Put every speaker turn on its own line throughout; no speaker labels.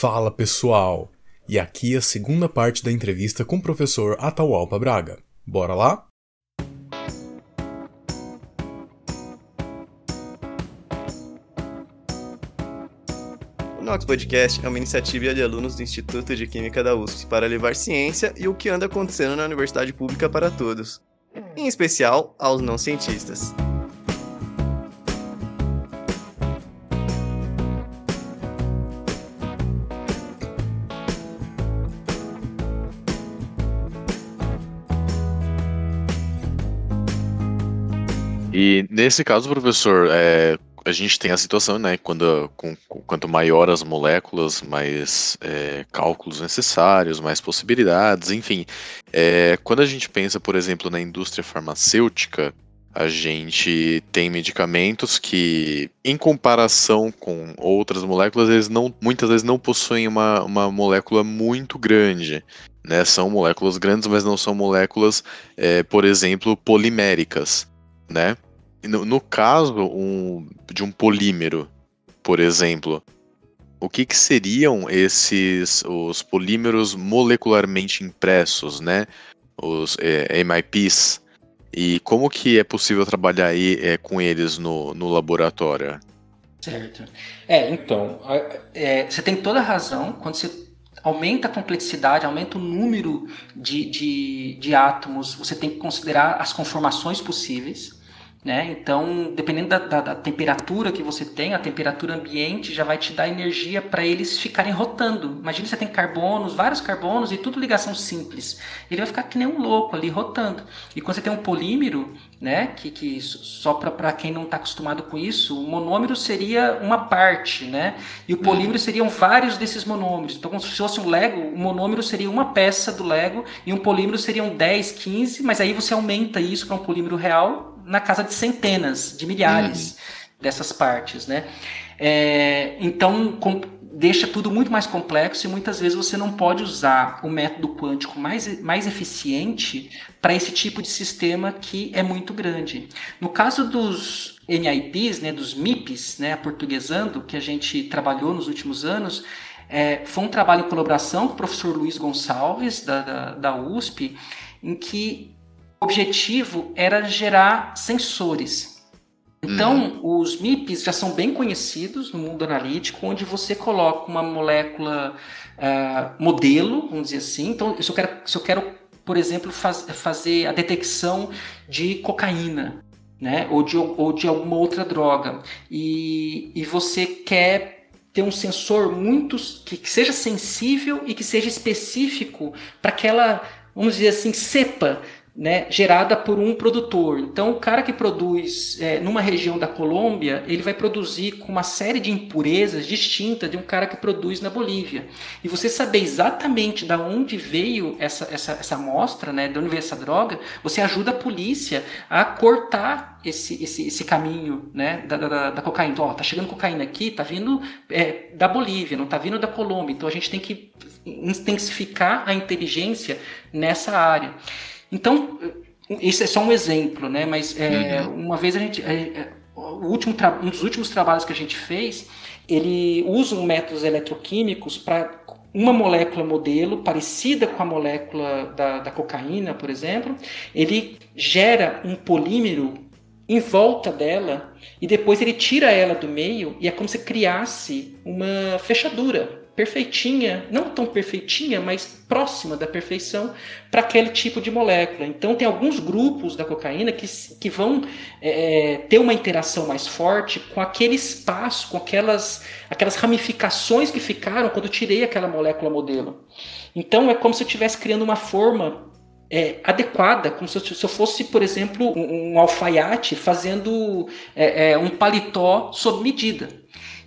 Fala pessoal! E aqui a segunda parte da entrevista com o professor Atahualpa Braga. Bora lá?
O Nox Podcast é uma iniciativa de alunos do Instituto de Química da USP para levar ciência e o que anda acontecendo na universidade pública para todos, em especial aos não cientistas.
E nesse caso, professor, é, a gente tem a situação, né, quando com, quanto maior as moléculas, mais é, cálculos necessários, mais possibilidades, enfim. É, quando a gente pensa, por exemplo, na indústria farmacêutica, a gente tem medicamentos que, em comparação com outras moléculas, eles não, muitas vezes não possuem uma, uma molécula muito grande. Né? São moléculas grandes, mas não são moléculas, é, por exemplo, poliméricas. Né? No, no caso um, de um polímero, por exemplo, o que, que, seriam esses os polímeros molecularmente impressos, né? Os é, MIPs. E como que é possível trabalhar aí, é, com eles no, no laboratório?
Certo. É, então, é, você tem toda a razão. Quando você aumenta a complexidade, aumenta o número de, de, de átomos, você tem que considerar as conformações possíveis. Né? Então, dependendo da, da, da, temperatura que você tem, a temperatura ambiente já vai te dar energia para eles ficarem rotando. Imagina você tem carbonos, vários carbonos e tudo ligação simples. Ele vai ficar que nem um louco ali rotando. E quando você tem um polímero, né, que, que só para quem não está acostumado com isso, o monômero seria uma parte, né? E o uhum. polímero seriam vários desses monômeros. Então, como se fosse um Lego, o monômero seria uma peça do Lego e um polímero seriam 10, 15, mas aí você aumenta isso para um polímero real na casa de centenas, de milhares uhum. dessas partes, né? É, então, com, deixa tudo muito mais complexo e muitas vezes você não pode usar o método quântico mais, mais eficiente para esse tipo de sistema que é muito grande. No caso dos NIPs, né, dos MIPs, né, portuguesando, que a gente trabalhou nos últimos anos, é, foi um trabalho em colaboração com o professor Luiz Gonçalves, da, da, da USP, em que objetivo era gerar sensores. Então, uhum. os MIPs já são bem conhecidos no mundo analítico, onde você coloca uma molécula uh, modelo, vamos dizer assim. Então, se eu quero, se eu quero por exemplo, faz, fazer a detecção de cocaína, né? ou, de, ou de alguma outra droga, e, e você quer ter um sensor muito que, que seja sensível e que seja específico para aquela, vamos dizer assim, cepa né, gerada por um produtor. Então, o cara que produz é, numa região da Colômbia, ele vai produzir com uma série de impurezas distintas de um cara que produz na Bolívia. E você saber exatamente da onde veio essa, essa, essa amostra, né, de onde veio essa droga, você ajuda a polícia a cortar esse, esse, esse caminho né, da, da, da cocaína. Então, ó, tá chegando cocaína aqui, tá vindo é, da Bolívia, não tá vindo da Colômbia. Então, a gente tem que intensificar a inteligência nessa área. Então, isso é só um exemplo, né? Mas é, uhum. uma vez a gente. É, é o último um dos últimos trabalhos que a gente fez, ele usa métodos eletroquímicos para uma molécula modelo parecida com a molécula da, da cocaína, por exemplo, ele gera um polímero em volta dela e depois ele tira ela do meio e é como se criasse uma fechadura perfeitinha, não tão perfeitinha, mas próxima da perfeição para aquele tipo de molécula. Então, tem alguns grupos da cocaína que, que vão é, é, ter uma interação mais forte com aquele espaço, com aquelas, aquelas ramificações que ficaram quando eu tirei aquela molécula modelo. Então, é como se eu estivesse criando uma forma é, adequada, como se eu, se eu, fosse, por exemplo, um, um alfaiate fazendo é, é, um paletó sob medida.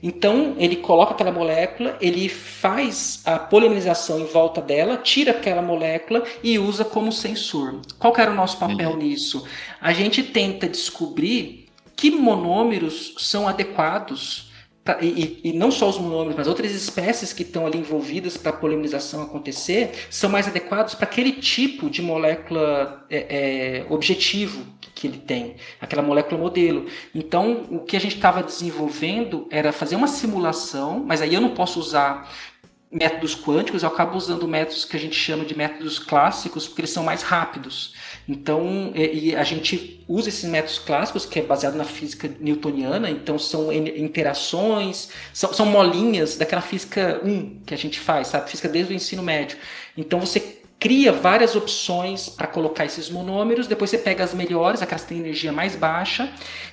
Então, ele coloca aquela molécula, ele faz a polimerização em volta dela, tira aquela molécula e usa como sensor. Qual era o nosso papel uhum. nisso? A gente tenta descobrir que monômeros são adequados Pra, e, e, não só os monômeros, mas outras espécies que estão ali envolvidas para a polimerização acontecer, são mais adequados para aquele tipo de molécula é, é, objetivo que ele tem, aquela molécula modelo. Então, o que a gente estava desenvolvendo era fazer uma simulação, mas aí eu não posso usar métodos quânticos, eu acabo usando métodos que a gente chama de métodos clássicos, porque eles são mais rápidos. Então, e a gente usa esses métodos clássicos, que é baseado na física newtoniana, então são interações, são, são molinhas daquela física 1 que a gente faz, sabe? Física desde o ensino médio. Então, você cria várias opções para colocar esses monômeros, depois você pega as melhores, aquelas que têm energia mais baixa,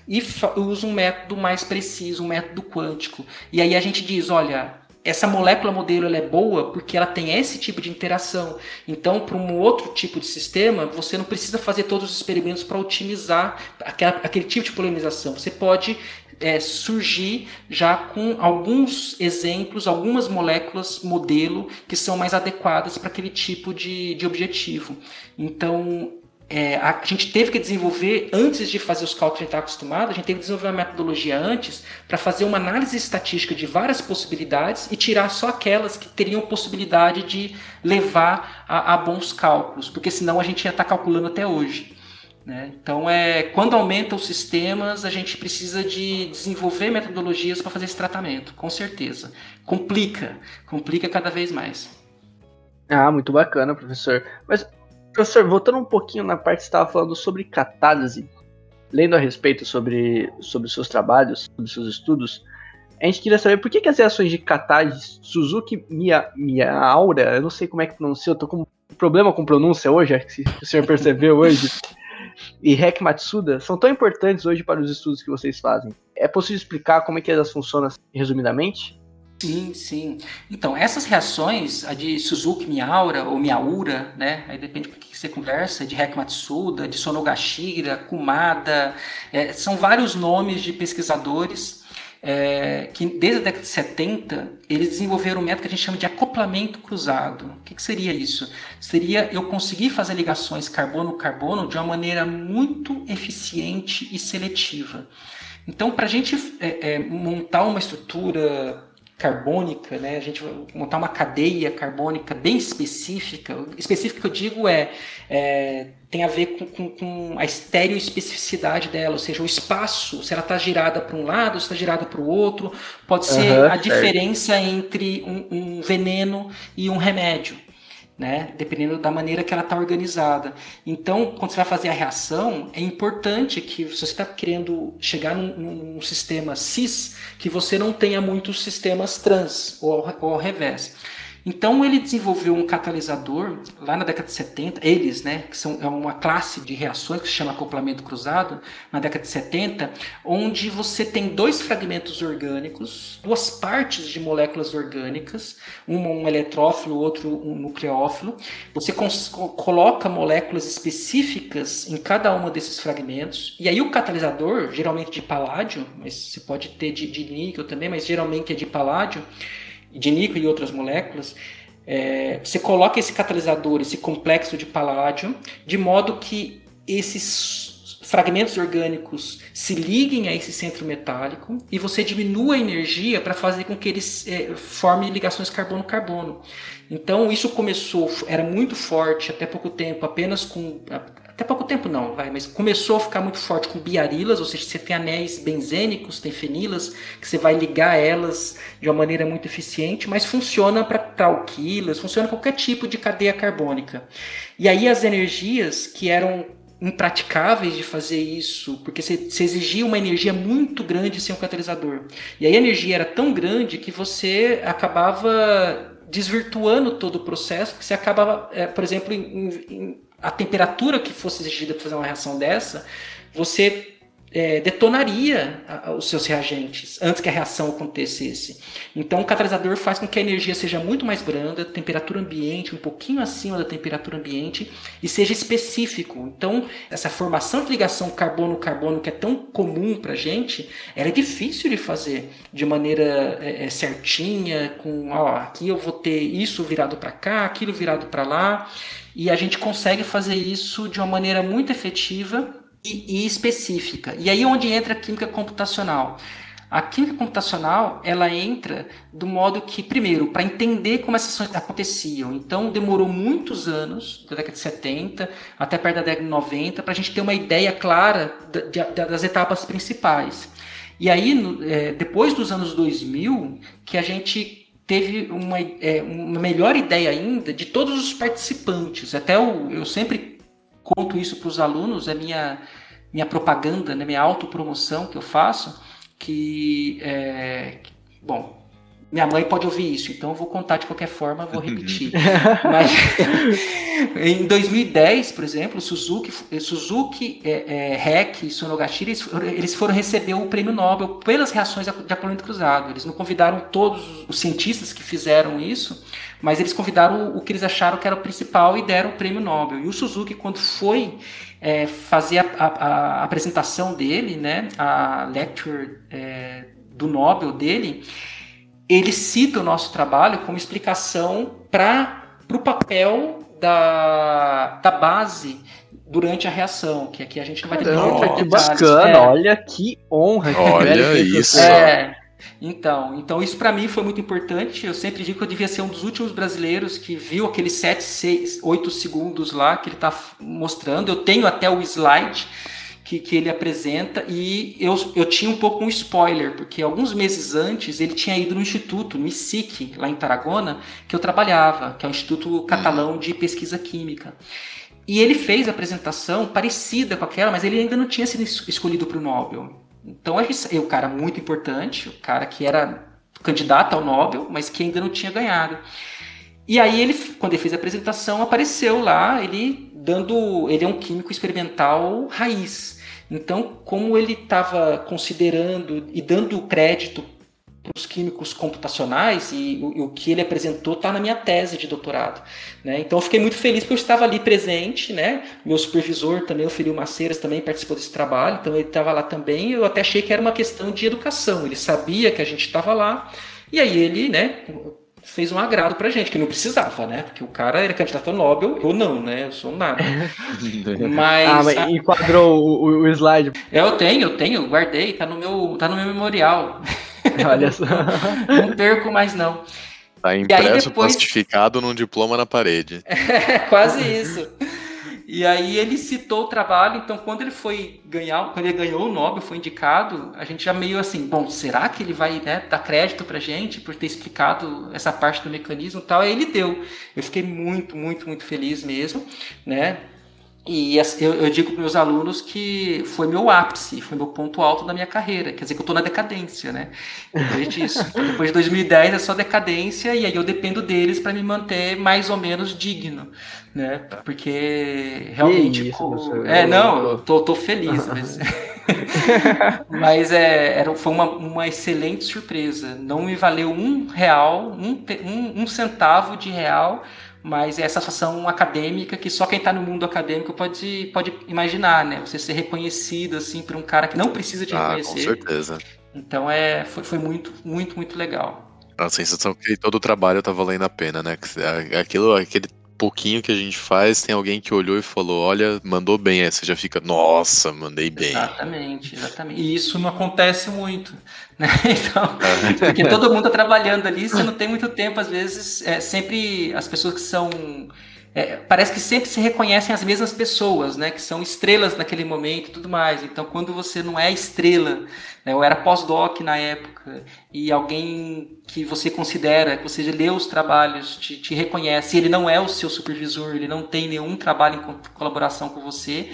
e usa um método mais preciso, um método quântico. E aí a gente diz, olha, essa molécula modelo ela é boa porque ela tem esse tipo de interação. Então, para um outro tipo de sistema, você não precisa fazer todos os experimentos para otimizar aquela, aquele tipo de polinização. Você pode é, surgir já com alguns exemplos, algumas moléculas modelo que são mais adequadas para aquele tipo de, de objetivo. Então, é, a gente teve que desenvolver, antes de fazer os cálculos que a gente está acostumado, a gente teve que desenvolver uma metodologia antes para fazer uma análise estatística de várias possibilidades e tirar só aquelas que teriam possibilidade de levar a, a bons cálculos, porque senão a gente ia estar tá calculando até hoje. Né? Então, é, quando aumenta os sistemas, a gente precisa de desenvolver metodologias para fazer esse tratamento, com certeza. Complica, complica cada vez mais.
Ah, muito bacana, professor. Mas Professor, voltando um pouquinho na parte que você estava falando sobre catálise, lendo a respeito sobre, sobre seus trabalhos, sobre seus estudos, a gente queria saber por que, que as reações de catálise Suzuki Mia, Miaura, eu não sei como é que pronuncia, eu tô com problema com pronúncia hoje, acho que o senhor percebeu hoje, e Rek Matsuda são tão importantes hoje para os estudos que vocês fazem. É possível explicar como é que elas funcionam resumidamente?
Sim, sim. Então, essas reações, a de Suzuki Miaura ou Miaura, né? Aí depende do que você conversa, de Hek Matsuda, de Sonogashira, Kumada, é, são vários nomes de pesquisadores é, que desde a década de 70 eles desenvolveram um método que a gente chama de acoplamento cruzado. O que, que seria isso? Seria eu conseguir fazer ligações carbono-carbono de uma maneira muito eficiente e seletiva. Então, para a gente é, é, montar uma estrutura carbônica, né? A gente vai montar uma cadeia carbônica bem específica. Específica que eu digo é, é tem a ver com, com, com a estereoespecificidade dela, ou seja, o espaço, se ela está girada para um lado, se está girada para o outro, pode ser uhum, a diferença entre um, um veneno e um remédio né? Dependendo da maneira que ela está organizada. Então, quando você vai fazer a reação, é importante que se você está querendo chegar num, num, sistema cis, que você não tenha muitos sistemas trans ou, ou ao revés. Então ele desenvolveu um catalisador lá na década de 70, eles, né, que são é uma classe de reações que se chama acoplamento cruzado, na década de 70, onde você tem dois fragmentos orgânicos, duas partes de moléculas orgânicas, uma um eletrófilo, outro um nucleófilo. Você coloca moléculas específicas em cada uma desses fragmentos, e aí o catalisador, geralmente de paládio, mas você pode ter de, de níquel também, mas geralmente é de paládio, de níquel e outras moléculas, é, você coloca esse catalisador, esse complexo de paládio, de modo que esses fragmentos orgânicos se liguem a esse centro metálico e você diminua a energia para fazer com que eles é, formem ligações carbono-carbono. Então isso começou, era muito forte até pouco tempo, apenas com até pouco tempo não, vai, mas começou a ficar muito forte com biarilas, ou seja, você tem anéis benzênicos, tem fenilas, que você vai ligar elas de uma maneira muito eficiente, mas funciona para alquilas, funciona qualquer tipo de cadeia carbônica. E aí as energias que eram impraticáveis de fazer isso, porque você, você exigia uma energia muito grande sem um catalisador. E aí a energia era tão grande que você acabava desvirtuando todo o processo, que você acabava, é, por exemplo, em, em a temperatura que fosse exigida para fazer uma reação dessa, você é, detonaria a, os seus reagentes antes que a reação acontecesse. Então, o catalisador faz com que a energia seja muito mais branda, temperatura ambiente um pouquinho acima da temperatura ambiente e seja específico. Então, essa formação de ligação carbono-carbono que é tão comum para a gente, era é difícil de fazer de maneira é, é, certinha, com ó, aqui eu vou ter isso virado para cá, aquilo virado para lá. E a gente consegue fazer isso de uma maneira muito efetiva e, e específica. E aí é onde entra a química computacional. A química computacional, ela entra do modo que, primeiro, para entender como essas ações aconteciam. Então, demorou muitos anos, da década de 70 até perto da década de 90, para a gente ter uma ideia clara das etapas principais. E aí, é, depois dos anos 2000, que a gente teve uma, é, uma melhor ideia ainda de todos os participantes. Até eu, eu sempre conto isso para os alunos, é minha, minha propaganda, né, minha autopromoção que eu faço, que, é, bom, minha mãe pode ouvir isso, então eu vou contar de qualquer forma, vou repetir. Mas em 2010, por exemplo, Suzuki, Suzuki é, é, REC e Sonogashira, eles, eles foram receber o prêmio Nobel pelas reações de acoplamento cruzado. Eles não convidaram todos os cientistas que fizeram isso, mas eles convidaram o que eles acharam que era o principal e deram o prêmio Nobel. E o Suzuki, quando foi é, fazer a, a, a, apresentação dele, né, a lecture é, do Nobel dele, ele cita o nosso trabalho como explicação para o papel da, da base durante a reação, que aqui a gente não vai ter
Caramba, que bacana, é. olha que honra.
Olha isso.
É, então, então isso para mim foi muito importante. Eu sempre digo que eu devia ser um dos últimos brasileiros que viu aqueles 7, 6, 8 segundos lá que ele está mostrando. Eu tenho até o slide que, que ele apresenta e eu, eu tinha um pouco um spoiler, porque alguns meses antes ele tinha ido no instituto, no ICIC, lá em Tarragona, que eu trabalhava, que é o Instituto Catalão de Pesquisa Química. E ele fez a apresentação parecida com aquela, mas ele ainda não tinha sido escolhido para o Nobel. Então é o cara muito importante, o cara que era candidato ao Nobel, mas que ainda não tinha ganhado. E aí ele, quando ele fez a apresentação, apareceu lá, ele dando, ele é um químico experimental raiz. Então, como ele estava considerando e dando crédito para os químicos computacionais e o, e o, que ele apresentou está na minha tese de doutorado. Né? Então eu fiquei muito feliz porque eu estava ali presente, né? meu supervisor também, o Filho Maceiras, também participou desse trabalho, então ele estava lá também. Eu até achei que era uma questão de educação, ele sabia que a gente estava lá, e aí ele né, fez um agrado pra gente, que não precisava, né? Porque o cara era candidato ao Nobel, eu não, né? Eu sou nada.
mas. Ah, mas enquadrou o, o, slide.
Eu tenho, eu tenho, guardei, tá no meu, tá no meu memorial.
Olha só.
não perco mais, não.
Tá impresso, depois... plastificado num diploma na parede.
É, quase isso. E aí ele citou o trabalho, então quando ele foi ganhar, quando ele ganhou o Nobel, foi indicado, a gente já meio assim, bom, será que ele vai né, dar crédito pra gente por ter explicado essa parte do mecanismo e tal? Aí ele deu. Eu fiquei muito, muito, muito feliz mesmo, né? E eu, eu digo para meus alunos que foi meu ápice, foi meu ponto alto da minha carreira. Quer dizer que eu estou na decadência, né? Depois disso. Então, depois de 2010 é só decadência e aí eu dependo deles para me manter mais ou menos digno, né? Porque realmente.
Isso,
é, não, eu tô, tô feliz, mas. mas é, era, foi uma, uma excelente surpresa. Não me valeu um real, um, um, um centavo de real mas é essa situação acadêmica que só quem está no mundo acadêmico pode, pode imaginar, né? Você ser reconhecido assim por um cara que não precisa te ah, reconhecer. Com
certeza.
Então é, foi, foi muito, muito, muito legal.
A sensação que todo o trabalho tá valendo a pena, né? Aquilo, aquele pouquinho que a gente faz, tem alguém que olhou e falou: Olha, mandou bem. Aí você já fica, nossa, mandei bem.
Exatamente, exatamente. E isso não acontece muito. Né? Então, porque todo mundo tá trabalhando ali, você não tem muito tempo, às vezes, é, sempre as pessoas que são é, parece que sempre se reconhecem as mesmas pessoas, né, que são estrelas naquele momento e tudo mais. Então, quando você não é estrela, né, eu era pós-doc na época, e alguém que você considera, que você lê os trabalhos, te, te reconhece, ele não é o seu supervisor, ele não tem nenhum trabalho em colaboração com você,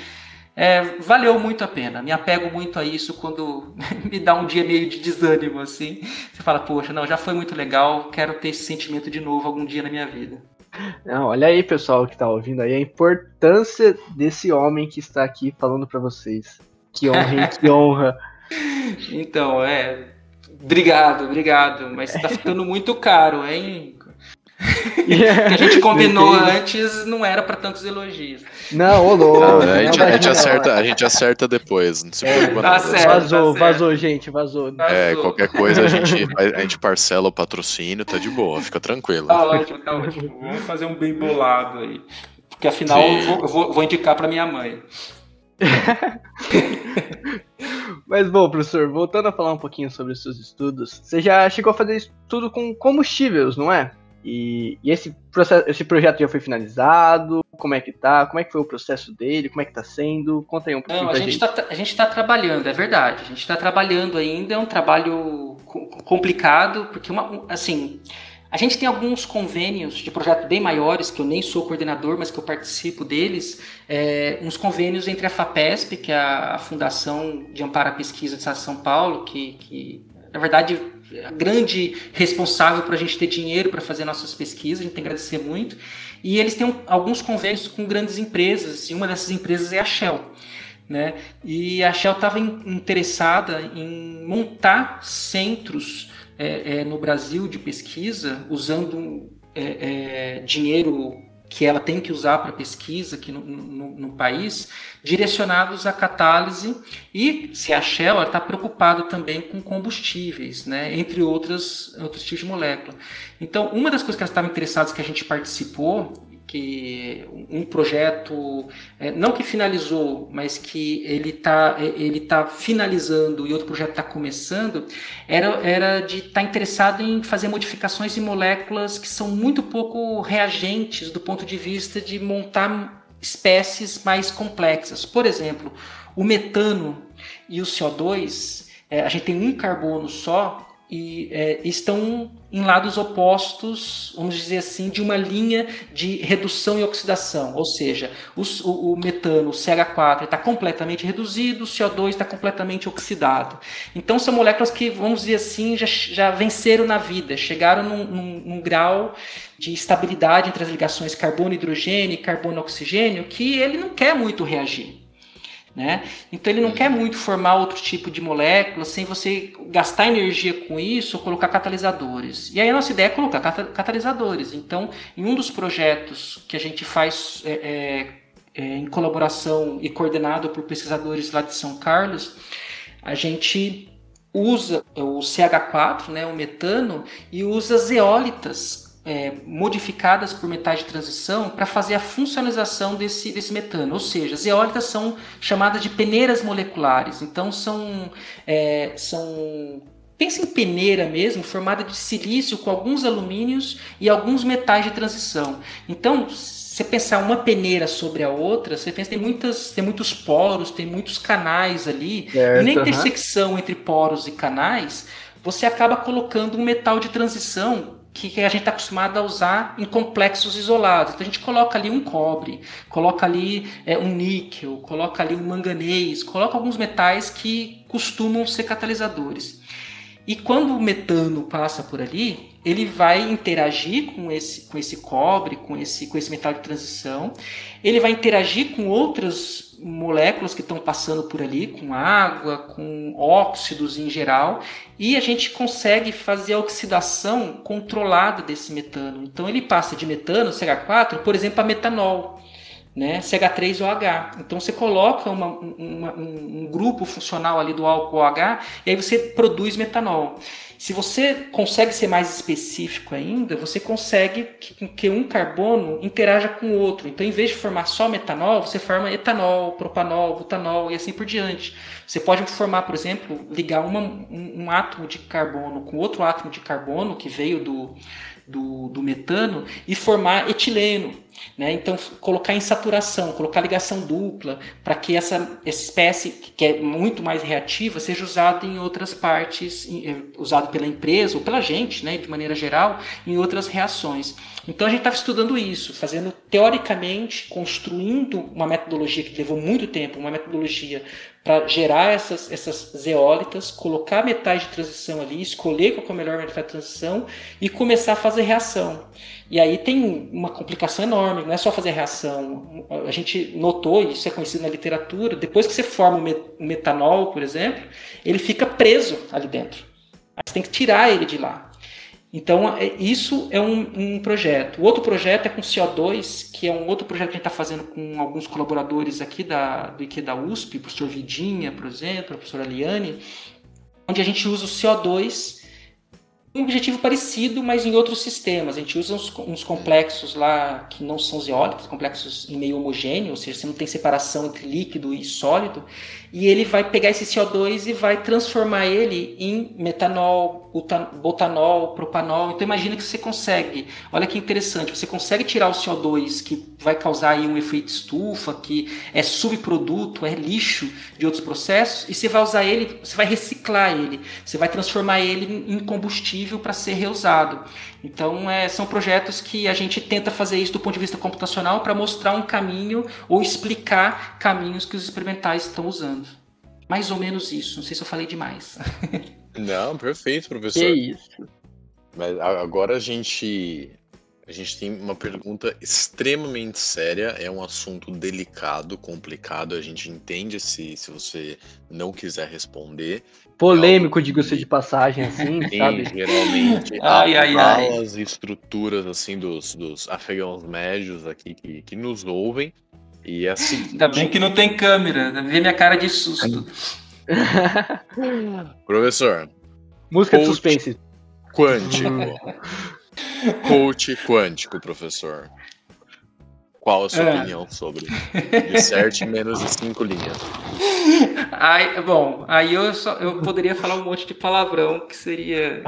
é, valeu muito a pena. Me apego muito a isso quando me dá um dia meio de desânimo, assim. Você fala, poxa, não, já foi muito legal, quero ter esse sentimento de novo algum dia na minha vida.
Não, olha aí, pessoal que está ouvindo aí, a importância desse homem que está aqui falando para vocês. Que honra, hein? que honra.
Então, é. Obrigado, obrigado. Mas está ficando muito caro, hein? Que a gente combinou antes não era para tantos elogios.
Não, ô louco.
a, gente, a, gente acerta, a gente acerta depois. Não se
preocupa, tá certo, vazou, tá vazou, gente, vazou.
É, qualquer coisa a gente, a gente parcela o patrocínio, tá de boa, fica tranquilo.
Tá ótimo, tá ótimo. Vamos fazer um bem bolado aí. Porque afinal eu vou, eu vou, vou indicar para minha mãe.
Mas bom, professor, voltando a falar um pouquinho sobre os seus estudos, você já chegou a fazer estudo com combustíveis, não é? E, e, esse, processo, esse projeto já foi finalizado? Como é que tá? Como é que foi o processo dele? Como é que tá sendo? Conta aí um pouquinho
Não, a gente. gente. Tá, a gente está trabalhando, é verdade. A gente está trabalhando ainda, é um trabalho complicado, porque uma, assim, A gente tem alguns convênios de projetos bem maiores, que eu nem sou coordenador, mas que eu participo deles, é, uns convênios entre a FAPESP, que é a Fundação de Amparo à Pesquisa de São Paulo, que, que na verdade a grande responsável para a gente ter dinheiro para fazer nossas pesquisas, a gente tem que agradecer muito, e eles têm alguns convênios com grandes empresas, e uma dessas empresas é a Shell. Né? E a Shell estava interessada em montar centros é, é, no Brasil de pesquisa, usando é, é dinheiro que ela tem que usar para pesquisa aqui no, no, no, país, direcionados à catálise e se a Shell está preocupada também com combustíveis, né, entre outras, outros tipos de molécula. Então, uma das coisas que elas estavam interessadas que a gente participou que um projeto é, não que finalizou, mas que ele está ele tá finalizando e outro projeto está começando, era, era de estar tá interessado em fazer modificações em moléculas que são muito pouco reagentes do ponto de vista de montar espécies mais complexas. Por exemplo, o metano e o CO2, é, a gente tem um carbono só, e é, estão em lados opostos, vamos dizer assim, de uma linha de redução e oxidação. Ou seja, o, o, metano, o CH4, está completamente reduzido, o CO2 está completamente oxidado. Então, são moléculas que, vamos dizer assim, já, já venceram na vida, chegaram num, num, num grau de estabilidade entre as ligações carbono-hidrogênio e carbono-oxigênio que ele não quer muito reagir. Né? Então ele não quer muito formar outro tipo de molécula sem você gastar energia com isso ou colocar catalisadores. E aí a nossa ideia é colocar catalisadores. Então, em um dos projetos que a gente faz é, é, é, em colaboração e coordenado por pesquisadores lá de São Carlos, a gente usa o CH4, né, o metano, e usa zeólitas é, modificadas por metais de transição para fazer a funcionalização desse, desse metano. Ou seja, as eólicas são chamadas de peneiras moleculares. Então são, é, são Pensa em peneira mesmo, formada de silício com alguns alumínios e alguns metais de transição. Então, se você pensar uma peneira sobre a outra, você pensa tem muitas, tem muitos poros, tem muitos canais ali. Certo, e na intersecção uhum. entre poros e canais, você acaba colocando um metal de transição que, a gente está acostumado a usar em complexos isolados. Então a gente coloca ali um cobre, coloca ali é, um níquel, coloca ali um manganês, coloca alguns metais que costumam ser catalisadores. E quando o metano passa por ali, ele vai interagir com esse, com esse cobre, com esse, com esse metal de transição, ele vai interagir com outras moléculas que estão passando por ali, com água, com óxidos em geral, e a gente consegue fazer a oxidação controlada desse metano. Então ele passa de metano, CH4, por exemplo, a metanol né, CH3OH. Então você coloca uma, uma, um grupo funcional ali do álcool OH e aí você produz metanol. Se você consegue ser mais específico ainda, você consegue que, que um carbono interaja com o outro. Então, em vez de formar só metanol, você forma etanol, propanol, butanol e assim por diante. Você pode formar, por exemplo, ligar uma, um, um átomo de carbono com outro átomo de carbono que veio do, do, do metano e formar etileno. Né? Então, colocar em saturação, colocar ligação dupla, para que essa, espécie, que é muito mais reativa, seja usada em outras partes, eh, usado pela empresa ou pela gente, né, de maneira geral, em outras reações. Então, a gente estava estudando isso, fazendo teoricamente, construindo uma metodologia que levou muito tempo, uma metodologia para gerar essas, essas zeólitas, colocar metais de transição ali, escolher qual é o melhor metal de transição e começar a fazer reação. E aí tem uma complicação enorme, não é só fazer reação. A gente notou, e isso é conhecido na literatura, depois que você forma o metanol, por exemplo, ele fica preso ali dentro. Você tem que tirar ele de lá. Então, é, isso é um, um, projeto. O outro projeto é com CO2, que é um outro projeto que a gente está fazendo com alguns colaboradores aqui da, do IQ da USP, o professor Vidinha, por exemplo, a professora Liane, onde a gente usa o CO2 um objetivo parecido, mas em outros sistemas. A gente usa uns, uns, complexos lá que não são zeólicos, complexos em meio homogêneo, ou seja, você não tem separação entre líquido e sólido, e ele vai pegar esse CO2 e vai transformar ele em metanol, butanol, propanol. Então imagina que você consegue, olha que interessante, você consegue tirar o CO2 que vai causar aí um efeito estufa, que é subproduto, é lixo de outros processos, e você vai usar ele, você vai reciclar ele, você vai transformar ele em combustível para ser reusado. Então, é, são projetos que a gente tenta fazer isso do ponto de vista computacional para mostrar um caminho ou explicar caminhos que os experimentais estão usando. Mais ou menos isso. Não sei se eu falei demais.
Não, perfeito, professor.
Que isso.
Mas agora a gente a gente tem uma pergunta extremamente séria, é um assunto delicado, complicado, a gente entende se, se você não quiser responder.
Polêmico, diga-se de passagem, assim,
Tem,
sabe?
geralmente,
Ai, ai, ai.
e estruturas assim dos, dos afegãos médios aqui que, que nos ouvem. E é assim,
Ainda bem que não tem câmera, vê minha cara de susto.
professor,
Música de
Coach.
suspense.
quântico. Coach quântico, professor. Qual a sua
É.
opinião sobre? Disserte menos de cinco linhas.
Ai, bom, aí eu, só, eu poderia falar um monte de palavrão que seria.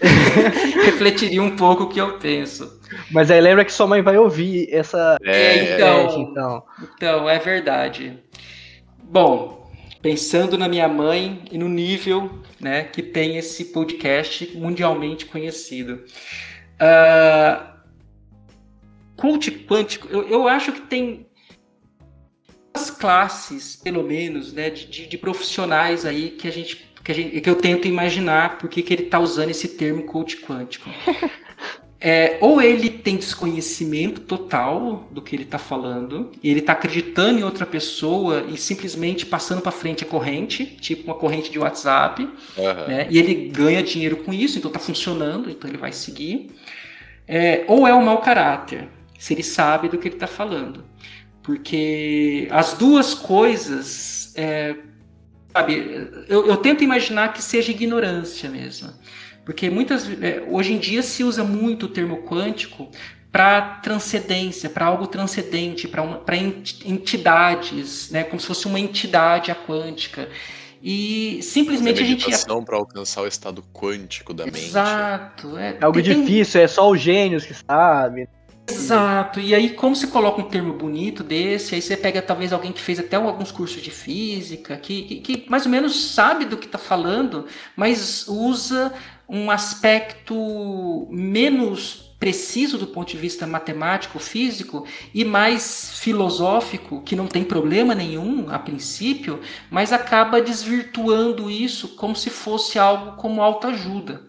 refletiria um pouco o que eu penso.
Mas aí lembra que sua mãe vai ouvir essa.
É,
então.
Então-
então.
Então, é verdade. Bom, pensando na minha mãe e no nível né, que tem esse podcast mundialmente conhecido. Ah, coach quântico, eu, eu acho que tem as classes, pelo menos, né, de, de- de profissionais aí que a gente que, a gente, que eu tento imaginar por que que ele está usando esse termo coach quântico. É, ou ele tem desconhecimento total do que ele está falando, e ele está acreditando em outra pessoa e simplesmente passando para frente a corrente, tipo uma corrente de WhatsApp,
Aham.
né? E ele ganha dinheiro com isso, então está funcionando, então ele vai seguir. É, ou é um mau caráter, se ele sabe do que ele está falando. Porque as duas coisas, é, sabe, eu, eu tento imaginar que seja ignorância mesmo. Porque muitas, é, hoje em dia se usa muito o termo quântico para transcendência, para algo transcendente, para entidades, né, como se fosse uma entidade a quântica. E simplesmente a gente
meditação para alcançar o estado quântico da mente.
Exato. É,
É algo
tem-
difícil, é só os gênios que sabem.
Exato. E aí, como se coloca um termo bonito desse, aí você pega talvez alguém que fez até alguns cursos de física, que, que, que mais ou menos sabe do que está falando, mas usa um aspecto menos preciso do ponto de vista matemático, físico e mais filosófico, que não tem problema nenhum a princípio, mas acaba desvirtuando isso como se fosse algo como autoajuda.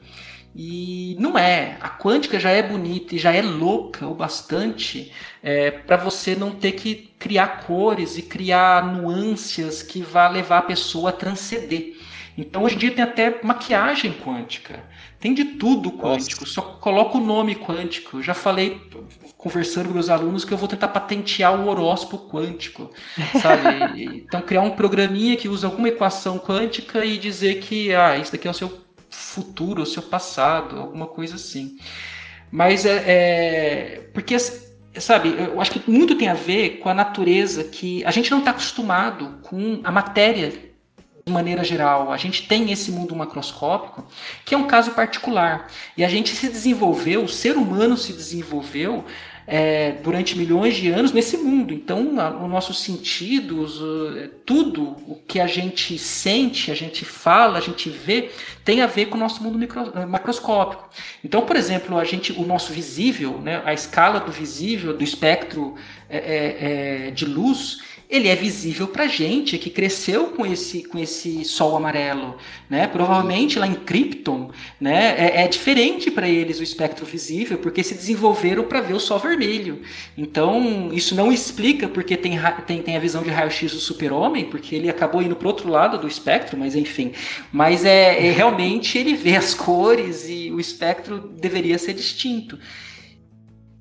E não é. A quântica já é bonita e já é louca o bastante é, para você não ter que criar cores e criar nuances que vá levar a pessoa a transcender. Então hoje em dia tem até maquiagem quântica. Tem de tudo quântico, só coloca o nome quântico. Eu já falei, conversando com meus alunos, que eu vou tentar patentear o horóscopo quântico, sabe? então criar um programinha que usa alguma equação quântica e dizer que, ah, isso daqui é o seu futuro, o seu passado, alguma coisa assim. Mas é, é porque sabe, eu acho que muito tem a ver com a natureza que a gente não está acostumado com a matéria de maneira geral. A gente tem esse mundo macroscópico, que é um caso particular. E a gente se desenvolveu, o ser humano se desenvolveu é, durante milhões de anos nesse mundo. Então, a, os nossos sentidos, uh, tudo o que a gente sente, a gente fala, a gente vê, tem a ver com o nosso mundo micro, macroscópico. Então, por exemplo, a gente, o nosso visível, né, a escala do visível, do espectro é, é, de luz, ele é visível para gente que cresceu com esse, com esse sol amarelo, né? Provavelmente lá em Krypton, né? É, é diferente para eles o espectro visível porque se desenvolveram para ver o sol vermelho. Então isso não explica porque tem, tem, tem a visão de raio-x do super-homem, porque ele acabou indo para outro lado do espectro, mas enfim. Mas é, é realmente ele vê as cores e o espectro deveria ser distinto.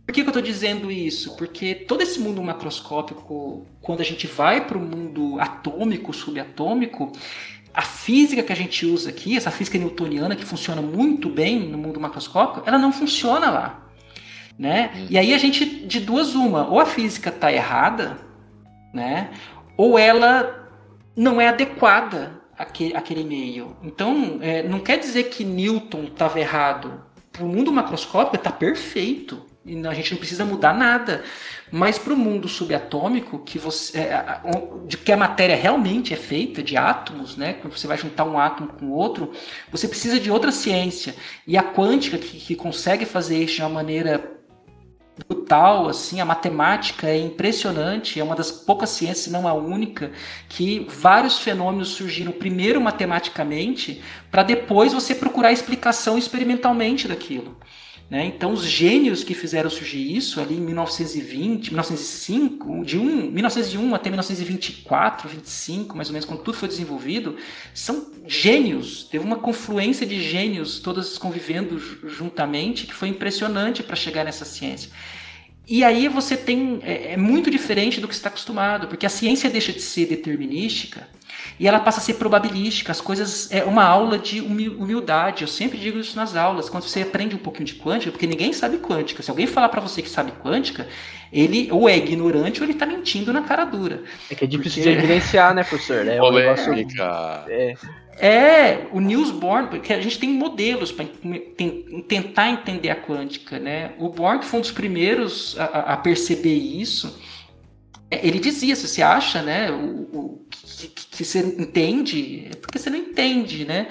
Por que, que eu estou dizendo isso? Porque todo esse mundo macroscópico, quando a gente vai para o mundo atômico, subatômico, a física que a gente usa aqui, essa física newtoniana que funciona muito bem no mundo macroscópico, ela não funciona lá. Né? E aí a gente, de duas uma, ou a física está errada, né? ou ela não é adequada àquele, àquele meio. Então, é, não quer dizer que Newton estava errado. Para o mundo macroscópico está perfeito E a gente não precisa mudar nada. Mas para o mundo subatômico, que você, é, de que a matéria realmente é feita de átomos, né? Quando você vai juntar um átomo com outro, você precisa de outra ciência. E a quântica, que, que consegue fazer isso de uma maneira brutal, assim, a matemática é impressionante, é uma das poucas ciências, se não a única, que vários fenômenos surgiram primeiro matematicamente, para depois você procurar explicação experimentalmente daquilo. Né? Então, os gênios que fizeram surgir isso ali em 1920, 1905, de um, 1901 até 1924, 25, mais ou menos, quando tudo foi desenvolvido, são gênios. Teve uma confluência de gênios, todas convivendo juntamente, que foi impressionante para chegar nessa ciência. E aí você tem. É, é muito diferente do que você está acostumado, porque a ciência deixa de ser determinística e ela passa a ser probabilística. As coisas é uma aula de humildade. Eu sempre digo isso nas aulas. Quando você aprende um pouquinho de quântica, porque ninguém sabe quântica. Se alguém falar para você que sabe quântica, ele ou é ignorante ou ele está mentindo na cara dura.
É que é difícil porque... de evidenciar, né, professor? É um negócio...
é. É, o Niels Bohr, porque a gente tem modelos para tentar entender a quântica, né? O Bohr que foi um dos primeiros a, a perceber isso, é, ele dizia, se você acha, né, o, o que, que, você entende, é porque você não entende, né?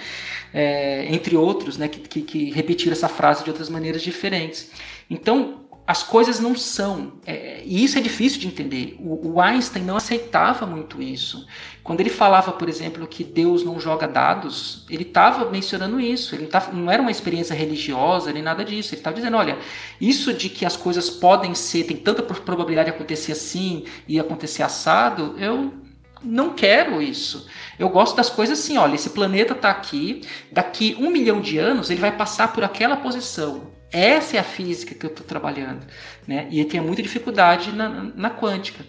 É, entre outros, né, que, que, que repetiram essa frase de outras maneiras diferentes. Então, as coisas não são. É, e isso é difícil de entender. O, o, Einstein não aceitava muito isso. Quando ele falava, por exemplo, que Deus não joga dados, ele estava mencionando isso. Ele tava, não era uma experiência religiosa nem nada disso. Ele estava dizendo: olha, isso de que as coisas podem ser, tem tanta probabilidade de acontecer assim e acontecer assado, eu não quero isso. Eu gosto das coisas assim, olha, esse planeta está aqui, daqui um milhão de anos ele vai passar por aquela posição. Essa é a física que eu estou trabalhando, né? E eu tenho muita dificuldade na, na quântica.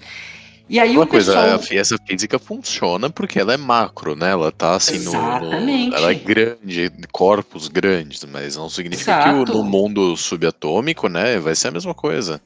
E aí Uma coisa, pessoal... essa física funciona porque ela é macro, né? Ela tá assim
Exatamente.
no, Ela é grande, corpos grandes, mas não significa Exato. que no mundo subatômico, né, vai ser a mesma coisa.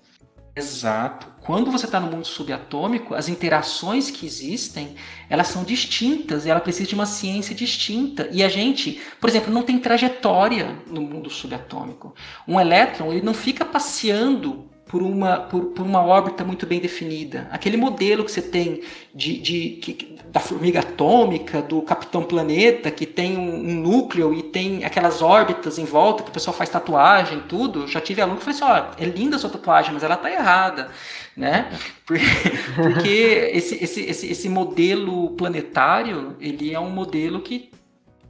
Exato. Quando você está no mundo subatômico, as interações que existem, elas são distintas e ela precisa de uma ciência distinta. E a gente, por exemplo, não tem trajetória no mundo subatômico. Um elétron, ele não fica passeando por uma, por, por, uma órbita muito bem definida. Aquele modelo que você tem de, de, que, da formiga atômica, do Capitão Planeta, que tem um, um, núcleo e tem aquelas órbitas em volta, que o pessoal faz tatuagem e tudo. Já tive aluno que falou assim, ó, é linda a sua tatuagem, mas ela tá errada. Né? Porque, porque esse, esse, esse, esse modelo planetário, ele é um modelo que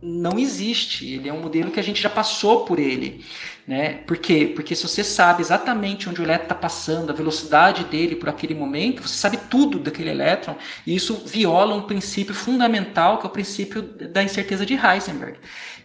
não existe. Ele é um modelo que a gente já passou por ele. Né? Por quê? Porque se você sabe exatamente onde o elétron está passando, a velocidade dele por aquele momento, você sabe tudo daquele elétron, e isso viola um princípio fundamental, que é o princípio da incerteza de Heisenberg.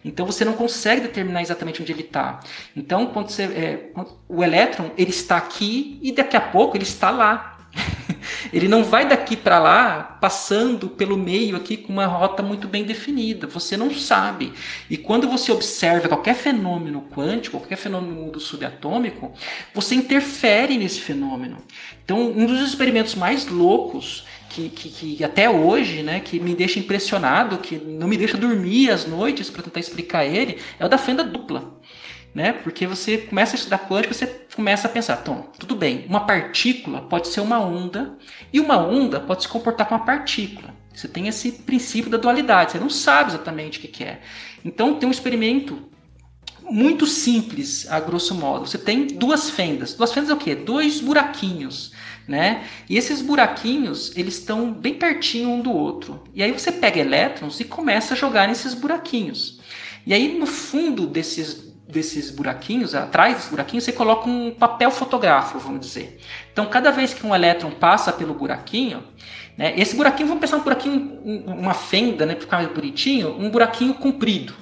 Então você não consegue determinar exatamente onde ele está. Então, quando você, é, o elétron ele está aqui e daqui a pouco ele está lá. Ele não vai daqui para lá passando pelo meio aqui com uma rota muito bem definida. Você não sabe. E quando você observa qualquer fenômeno quântico, qualquer fenômeno do subatômico, você interfere nesse fenômeno. Então, um dos experimentos mais loucos que, que, que, até hoje, né, que me deixa impressionado, que não me deixa dormir às noites para tentar explicar ele, é o da fenda dupla né? Porque você começa a estudar quântica, você começa a pensar, então, tudo bem, uma partícula pode ser uma onda e uma onda pode se comportar como uma partícula. Você tem esse princípio da dualidade, você não sabe exatamente o que, é. Então tem um experimento muito simples, a grosso modo. Você tem duas fendas. Duas fendas é o quê? Dois buraquinhos, né? E esses buraquinhos, eles estão bem pertinho um do outro. E aí você pega elétrons e começa a jogar nesses buraquinhos. E aí no fundo desses desses buraquinhos, atrás desses buraquinhos, você coloca um papel fotográfico, vamos dizer. Então, cada vez que um elétron passa pelo buraquinho, né, esse buraquinho, vamos pensar um buraquinho, uma fenda, né, para ficar mais bonitinho, um buraquinho comprido.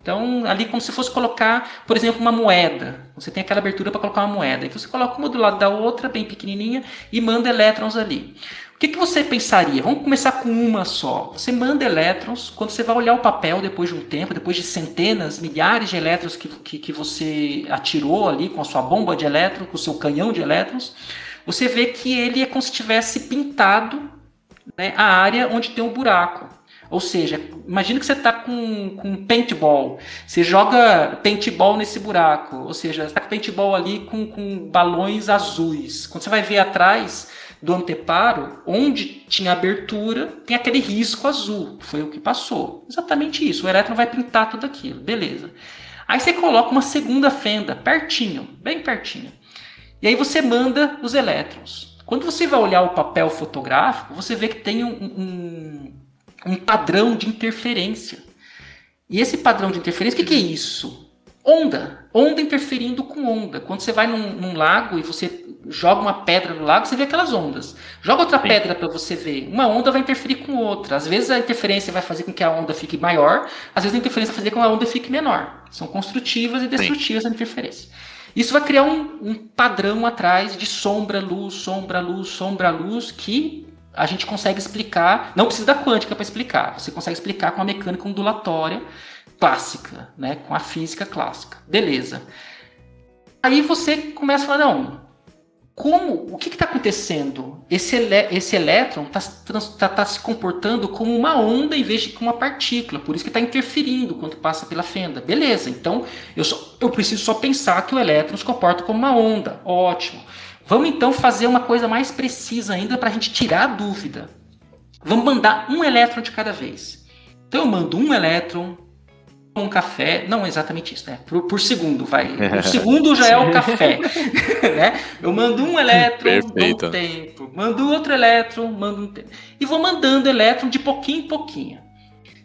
Então, ali como se fosse colocar, por exemplo, uma moeda. Você tem aquela abertura para colocar uma moeda. Então, você coloca uma do lado da outra, bem pequenininha, e manda elétrons ali. O que, que você pensaria? Vamos começar com uma só. Você manda elétrons, quando você vai olhar o papel depois de um tempo, depois de centenas, milhares de elétrons que, que, que você atirou ali com a sua bomba de elétrons, com o seu canhão de elétrons, você vê que ele é como se tivesse pintado né, a área onde tem um buraco. Ou seja, imagina que você está com, com paintball. Você joga paintball nesse buraco. Ou seja, você está com paintball ali com, com balões azuis. Quando você vai ver atrás do anteparo, onde tinha abertura, tem aquele risco azul. Foi o que passou. Exatamente isso. O elétron vai pintar tudo aquilo. Beleza. Aí você coloca uma segunda fenda, pertinho, bem pertinho. E aí você manda os elétrons. Quando você vai olhar o papel fotográfico, você vê que tem um, um um padrão de interferência. E esse padrão de interferência, o que, que, é isso? Onda. Onda interferindo com onda. Quando você vai num, num, lago e você joga uma pedra no lago, você vê aquelas ondas. Joga outra Sim. pedra para você ver. Uma onda vai interferir com outra. Às vezes a interferência vai fazer com que a onda fique maior, às vezes a interferência vai fazer com que a onda fique menor. São construtivas e destrutivas Sim. a interferência. Isso vai criar um, um padrão atrás de sombra, luz, sombra, luz, sombra, luz, que a gente consegue explicar, não precisa da quântica para explicar, você consegue explicar com a mecânica ondulatória clássica, né, com a física clássica. Beleza. Aí você começa a falar, não, como, o que está acontecendo? Esse, esse elétron está tá, tá se comportando como uma onda em vez de como uma partícula, por isso que está interferindo quando passa pela fenda. Beleza, então eu, só, eu preciso só pensar que o elétron se comporta como uma onda. Ótimo. Vamos então fazer uma coisa mais precisa ainda para a gente tirar a dúvida. Vamos mandar um elétron de cada vez. Então eu mando um elétron, um café, não exatamente isso, né? Por, por segundo, vai. O segundo já é o café, né? Eu mando um elétron, Perfeito. um tempo, mando outro elétron, mando um tempo. E vou mandando elétron de pouquinho em pouquinho.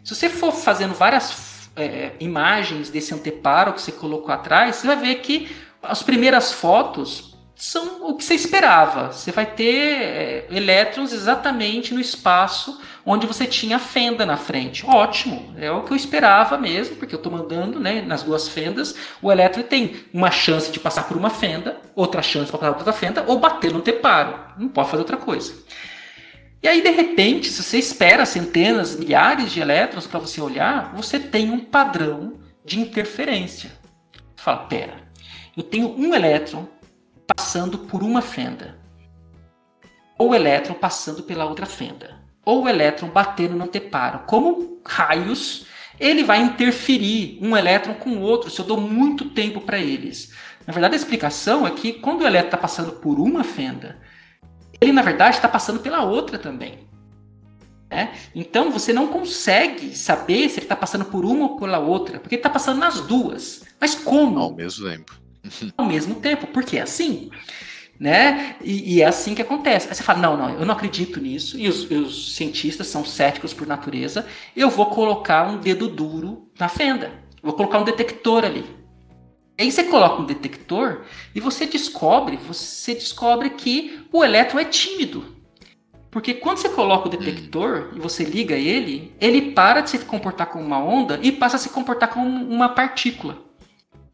Se você for fazendo várias é, imagens desse anteparo que você colocou atrás, você vai ver que as primeiras fotos são o que você esperava. Você vai ter é, elétrons exatamente no espaço onde você tinha a fenda na frente. Ótimo, é o que eu esperava mesmo, porque eu estou mandando né, nas duas fendas. O elétron tem uma chance de passar por uma fenda, outra chance para passar por outra fenda, ou bater no teparo. Não pode fazer outra coisa. E aí, de repente, se você espera centenas, milhares de elétrons para você olhar, você tem um padrão de interferência. Você fala, pera, eu tenho um elétron passando por uma fenda, ou o elétron passando pela outra fenda, ou o elétron batendo no anteparo. Como raios, ele vai interferir um elétron com o outro se eu dou muito tempo para eles. Na verdade, a explicação é que quando o elétron está passando por uma fenda, ele na verdade está passando pela outra também. É? Então você não consegue saber se ele está passando por uma ou pela outra, porque ele está passando nas duas. Mas como?
Ao mesmo tempo
ao mesmo tempo, porque é assim. Né? E, e, é assim que acontece. Aí você fala: não, não, eu não acredito nisso, e os, os cientistas são céticos por natureza, eu vou colocar um dedo duro na fenda, vou colocar um detector ali. Aí você coloca um detector e você descobre, você descobre que o elétron é tímido. Porque quando você coloca o detector e você liga ele, ele para de se comportar como uma onda e passa a se comportar como uma partícula.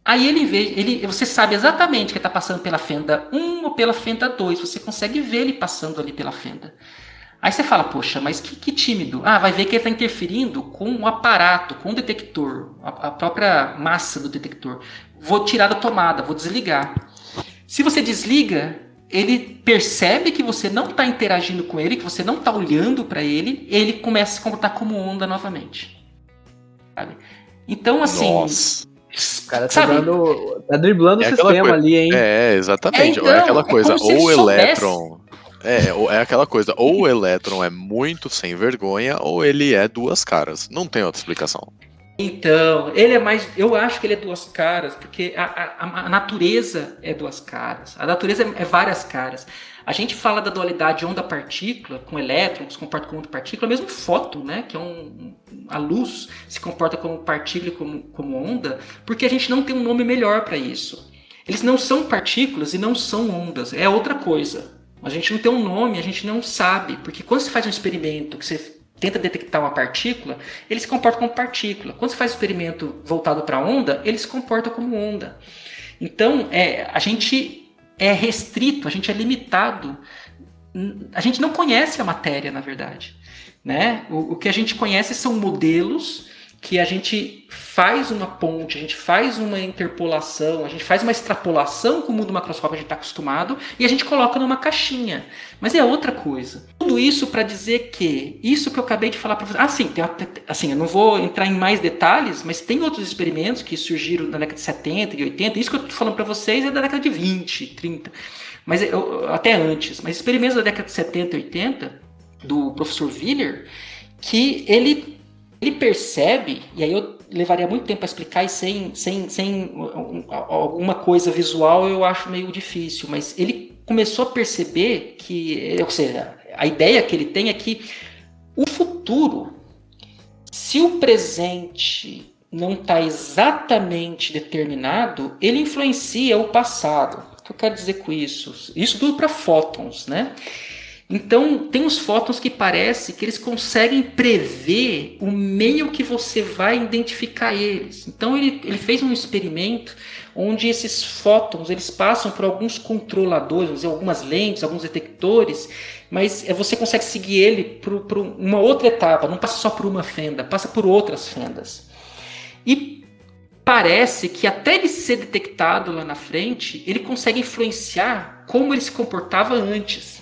Aí ele vê, ele, você sabe exatamente que está passando pela fenda 1 ou pela fenda 2. Você consegue ver ele passando ali pela fenda. Aí você fala, poxa, mas que, que tímido. Ah, vai ver que ele está interferindo com o aparato, com o detector, a, a, própria massa do detector. Vou tirar da tomada, vou desligar. Se você desliga, ele percebe que você não está interagindo com ele, que você não está olhando para ele, ele começa a se comportar como onda novamente. Sabe? Então, assim. Nossa.
O cara tá, dando, tá driblando é o sistema
coisa,
ali, hein?
É, exatamente. É, então, é aquela coisa, é ou o elétron. É, é aquela coisa, ou o elétron é muito sem vergonha, ou ele é duas caras. Não tem outra explicação.
Então, ele é mais. Eu acho que ele é duas caras, porque a, a, a natureza é duas caras. A natureza é, é várias caras. A gente fala da dualidade onda-partícula, com elétron que se comporta como onda-partícula, mesmo fóton, né, que é um, a luz se comporta como partícula e como, como onda, porque a gente não tem um nome melhor para isso. Eles não são partículas e não são ondas, é outra coisa. A gente não tem um nome, a gente não sabe, porque quando você faz um experimento que você tenta detectar uma partícula, ele se comporta como partícula. Quando você faz um experimento voltado para onda, ele se comporta como onda. Então, é, a gente é restrito, a gente é limitado. A gente não conhece a matéria, na verdade. Né? O, o que a gente conhece são modelos que a gente faz uma ponte, a gente faz uma interpolação, a gente faz uma extrapolação com o mundo macroscópico que a gente está acostumado e a gente coloca numa caixinha. Mas é outra coisa. Tudo isso para dizer que isso que eu acabei de falar para vocês. Ah, sim, tem, assim, eu não vou entrar em mais detalhes, mas tem outros experimentos que surgiram na década de 70 e 80. Isso que eu estou falando para vocês é da década de 20, 30, mas eu, até antes. Mas experimentos da década de 70 e 80 do professor Willer que ele ele percebe, e aí eu levaria muito tempo para explicar e sem, sem, sem alguma coisa visual eu acho meio difícil, mas ele começou a perceber que, ou seja, a ideia que ele tem é que o futuro, se o presente não está exatamente determinado, ele influencia o passado. O que eu quero dizer com isso? Isso tudo para fótons, né? Então, tem os fótons que parece que eles conseguem prever o meio que você vai identificar eles. Então, ele, ele fez um experimento onde esses fótons eles passam por alguns controladores, dizer, algumas lentes, alguns detectores, mas é, você consegue seguir ele por, uma outra etapa, não passa só por uma fenda, passa por outras fendas. E parece que até ele ser detectado lá na frente, ele consegue influenciar como ele se comportava antes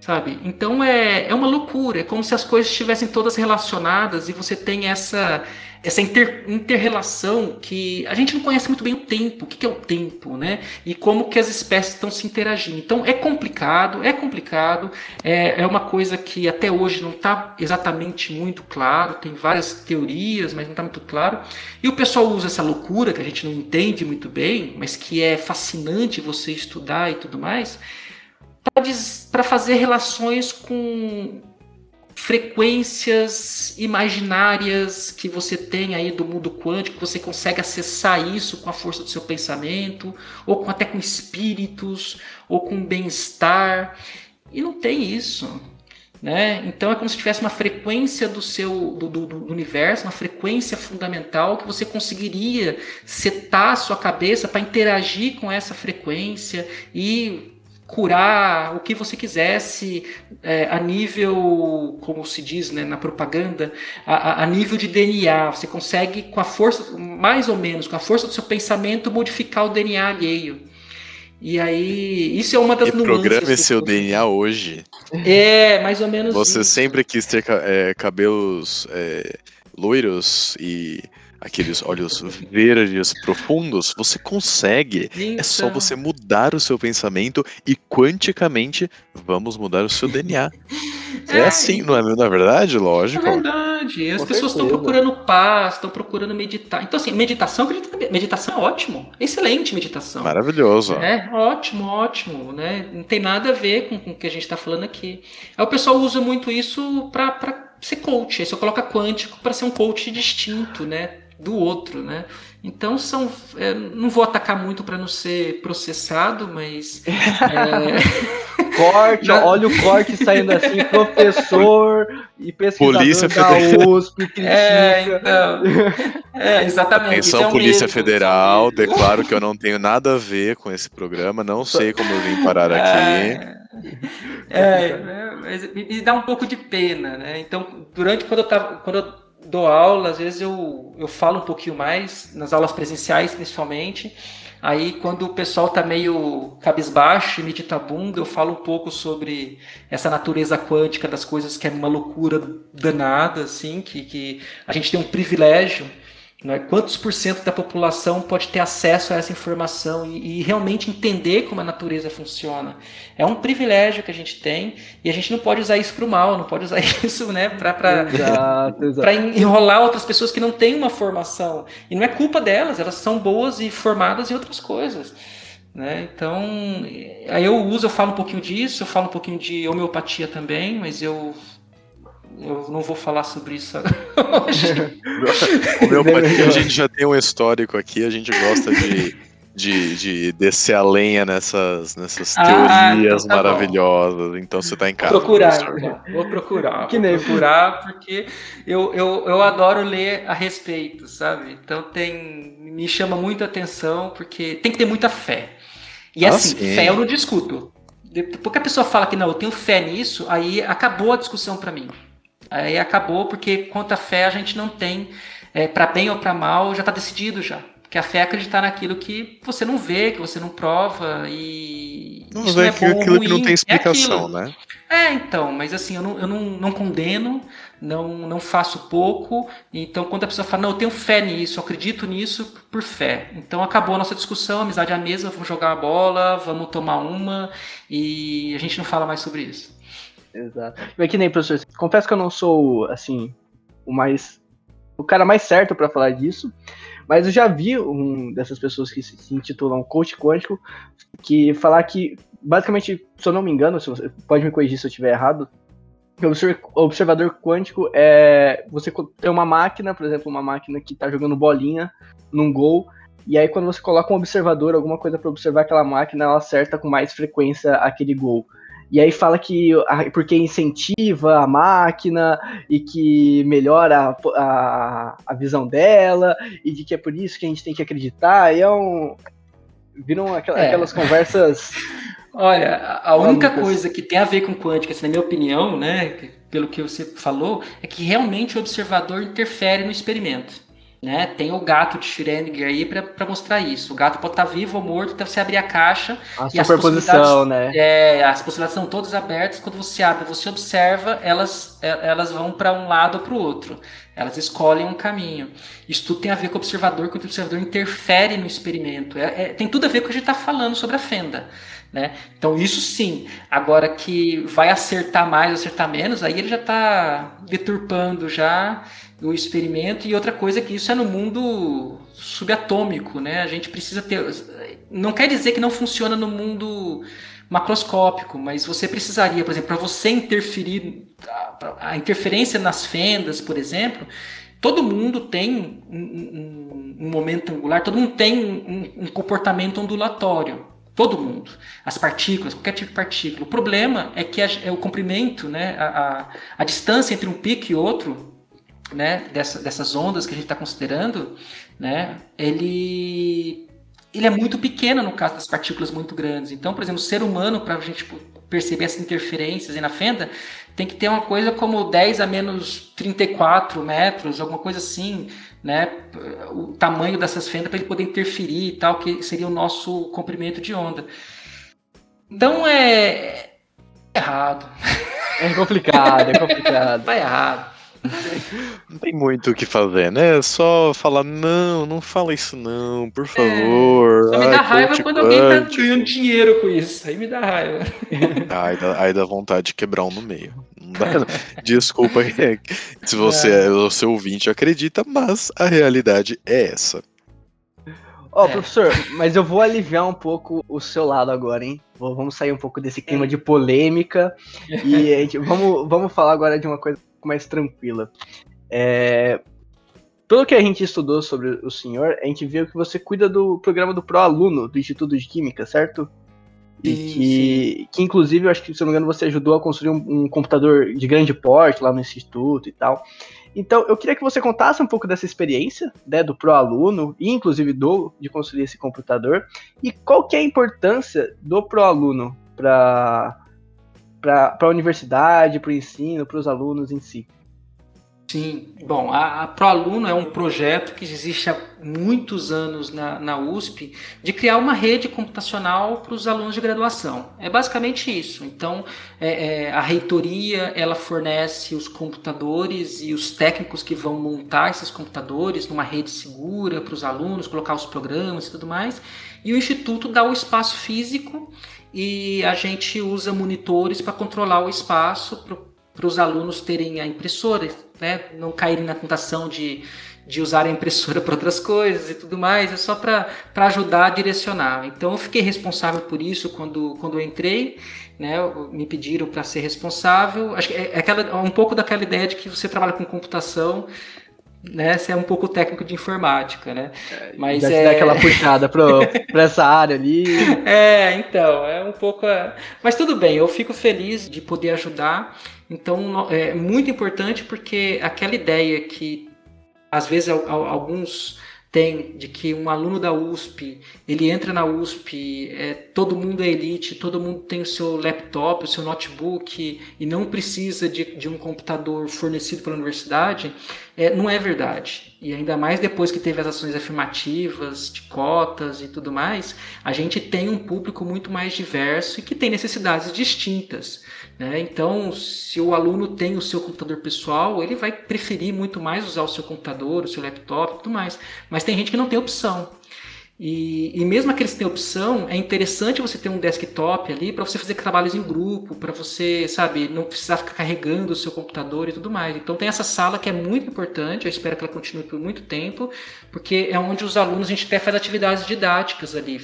sabe? Então é, é uma loucura, é como se as coisas estivessem todas relacionadas e você tem essa essa inter, interrelação que a gente não conhece muito bem o tempo, o que, que é o tempo, né? E como que as espécies estão se interagindo. Então é complicado, é complicado, é, é uma coisa que até hoje não está exatamente muito claro, tem várias teorias, mas não está muito claro. E o pessoal usa essa loucura que a gente não entende muito bem, mas que é fascinante você estudar e tudo mais para fazer relações com frequências imaginárias que você tem aí do mundo quântico, você consegue acessar isso com a força do seu pensamento, ou com, até com espíritos, ou com bem-estar. E não tem isso. Né? Então é como se tivesse uma frequência do seu do, do, do, universo, uma frequência fundamental que você conseguiria setar a sua cabeça para interagir com essa frequência e curar o que você quisesse é, a nível, como se diz né, na propaganda, a, a, nível de DNA. Você consegue, com a força, mais ou menos, com a força do seu pensamento, modificar o DNA alheio. E aí, isso é uma das
nuances. Programe seu DNA hoje.
É, mais ou menos.
Você
isso.
sempre quis ter é, cabelos é, loiros e aqueles olhos verdes profundos, você consegue. Então. É só você mudar o seu pensamento e quanticamente vamos mudar o seu DNA. É, é assim, não é, não é verdade? Lógico.
É verdade. As Com pessoas estão procurando paz, estão procurando meditar. Então, assim, meditação, meditação é ótimo. Excelente meditação.
Maravilhoso.
É, ótimo, ótimo. Né? Não tem nada a ver com, com o que a gente está falando aqui. Aí o pessoal usa muito isso para ser coach. Aí você coloca quântico para ser um coach distinto, né? Do outro, né? Então são, é, não vou atacar muito para não ser processado, mas
é... corte, não. olha o corte saindo assim, professor e pesquisador
Polícia
da Federal. USP, critica.
É, então, é, exatamente.
Atenção, é Polícia medo, Federal, declaro que eu não tenho nada a ver com esse programa, não sei como eu vim parar aqui.
É, é mas me dá um pouco de pena, né? Então, durante quando eu tava, quando eu dou aula, às vezes eu, eu falo um pouquinho mais, nas aulas presenciais principalmente. Aí, quando o pessoal tá meio cabisbaixo e medita bunda, eu falo um pouco sobre essa natureza quântica das coisas que é uma loucura danada, assim, que, que a gente tem um privilégio né? Quantos por cento da população pode ter acesso a essa informação e, e, realmente entender como a natureza funciona? É um privilégio que a gente tem e a gente não pode usar isso para o mal, não pode usar isso né, para enrolar outras pessoas que não têm uma formação. E não é culpa delas, elas são boas e formadas em outras coisas. Né? Então, aí eu uso, eu falo um pouquinho disso, eu falo um pouquinho de homeopatia também, mas eu eu não vou falar sobre isso hoje.
Homeopatia, a gente já tem um histórico aqui, a gente gosta de, de, de descer a lenha nessas, nessas ah, teorias então tá maravilhosas. Bom. Então você está em casa.
Vou procurar, né? vou procurar. Que vou procurar, porque eu, eu, eu adoro ler a respeito, sabe? Então tem. Me chama muito a atenção, porque tem que ter muita fé. E ah, assim, sim. fé eu não discuto. Porque a pessoa fala que não, eu tenho fé nisso, aí acabou a discussão para mim. Aí acabou porque quanto à fé a gente não tem é, para bem ou para mal, já está decidido já. Que a fé é acreditar naquilo que você não vê, que você não prova e.
Não vê é aquilo, aquilo que não tem é explicação, é né?
É, então, mas assim, eu não, eu não, não condeno, não, não faço pouco. Então, quando a pessoa fala, não, eu tenho fé nisso, eu acredito nisso por fé. Então, acabou a nossa discussão, amizade à mesa, vamos jogar a bola, vamos tomar uma e a gente não fala mais sobre isso.
Exato. É que nem, professor, confesso que eu não sou, assim, o mais. o cara mais certo para falar disso. Mas eu já vi um dessas pessoas que se intitulam coach quântico que falar que, basicamente, se eu não me engano, se você, pode me corrigir se eu estiver errado, o observador quântico é você tem uma máquina, por exemplo, uma máquina que está jogando bolinha num gol, e aí quando você coloca um observador, alguma coisa para observar aquela máquina, ela acerta com mais frequência aquele gol. E aí fala que porque incentiva a máquina e que melhora a, a, a, visão dela, e de que é por isso que a gente tem que acreditar. E é um. Viram aquelas, é. aquelas conversas.
Olha, a única coisa que tem a ver com quântica, assim, na minha opinião, né, pelo que você falou, é que realmente o observador interfere no experimento. Né? Tem o gato de Schrödinger aí para mostrar isso. O gato pode estar tá vivo ou morto, então você abrir a caixa.
A e superposição,
né? É, as possibilidades são todas abertas. Quando você abre, você observa, elas, é, elas vão para um lado ou para o outro. Elas escolhem um caminho. Isso tudo tem a ver com o observador, que o observador interfere no experimento. É, é, tem tudo a ver com o que a gente está falando sobre a fenda. Né? Então, isso sim. Agora que vai acertar mais, acertar menos, aí ele já está deturpando já o experimento. E outra coisa é que isso é no mundo subatômico, né? A gente precisa ter. Não quer dizer que não funciona no mundo macroscópico, mas você precisaria, por exemplo, para você interferir, a interferência nas fendas, por exemplo, todo mundo tem um, um, um momento angular, todo mundo tem um, um, comportamento ondulatório. Todo mundo. As partículas, qualquer tipo de partícula. O problema é que a, é o comprimento, né, a, a, a distância entre um pico e outro né, dessa, dessas ondas que a gente está considerando, né, ele, ele é muito pequeno no caso das partículas muito grandes. Então, por exemplo, o ser humano, para a gente perceber essas interferências aí na fenda, tem que ter uma coisa como 10 a menos 34 metros, alguma coisa assim, né, o tamanho dessas fendas para ele poder interferir e tal, que seria o nosso comprimento de onda. Então é errado.
É complicado, é complicado.
Vai errado.
Não tem muito o que fazer, né? É só falar, não, não fala isso não, por favor.
É, só me dá Ai, raiva quando alguém tá ganhando dinheiro com isso. Aí me dá raiva.
Aí dá, aí dá vontade de quebrar um no meio. Desculpa se você é. é o seu ouvinte acredita, mas a realidade é essa.
Ó, oh, é. professor, mas eu vou aliviar um pouco o seu lado agora, hein? Vamos sair um pouco desse clima de polêmica e gente, vamos, vamos falar agora de uma coisa mais tranquila. É, pelo que a gente estudou sobre o senhor, a gente viu que você cuida do programa do Pro-Aluno do Instituto de Química, certo? E que, que, inclusive, eu acho que, se não me engano, você ajudou a construir um, um, computador de grande porte lá no Instituto e tal. Então, eu queria que você contasse um pouco dessa experiência, né, do Pro-Aluno, e inclusive do, de construir esse computador, e qual que é a importância do Pro-Aluno para para a universidade, para o ensino, para os alunos em si?
Sim, bom, a, a ProAluno é um projeto que existe há muitos anos na, na USP de criar uma rede computacional para os alunos de graduação. É basicamente isso. Então, é, é, a reitoria ela fornece os computadores e os técnicos que vão montar esses computadores numa rede segura para os alunos, colocar os programas e tudo mais. E o instituto dá o espaço físico e a gente usa monitores para controlar o espaço para os alunos terem a impressora, né? não caírem na tentação de, de usar a impressora para outras coisas e tudo mais, é só para ajudar a direcionar. Então eu fiquei responsável por isso quando, quando eu entrei, né? me pediram para ser responsável. Acho que é, é aquela, um pouco daquela ideia de que você trabalha com computação, né, você é um pouco técnico de informática, né?
É, Mas é dar aquela puxada para essa área ali.
É, então, é um pouco. Mas tudo bem, eu fico feliz de poder ajudar. Então, é muito importante porque aquela ideia que às vezes alguns tem de que um aluno da USP ele entra na USP, é, todo mundo é elite, todo mundo tem o seu laptop, o seu notebook e não precisa de, de um computador fornecido pela universidade, é, não é verdade. E ainda mais depois que teve as ações afirmativas, de cotas e tudo mais, a gente tem um público muito mais diverso e que tem necessidades distintas. Né? Então, se o aluno tem o seu computador pessoal, ele vai preferir muito mais usar o seu computador, o seu laptop e tudo mais. Mas tem gente que não tem opção. E, e, mesmo aqueles que têm opção, é interessante você ter um desktop ali para você fazer trabalhos em grupo, para você, sabe, não precisar ficar carregando o seu computador e tudo mais. Então tem essa sala que é muito importante, eu espero que ela continue por muito tempo, porque é onde os alunos, a gente até faz atividades didáticas ali.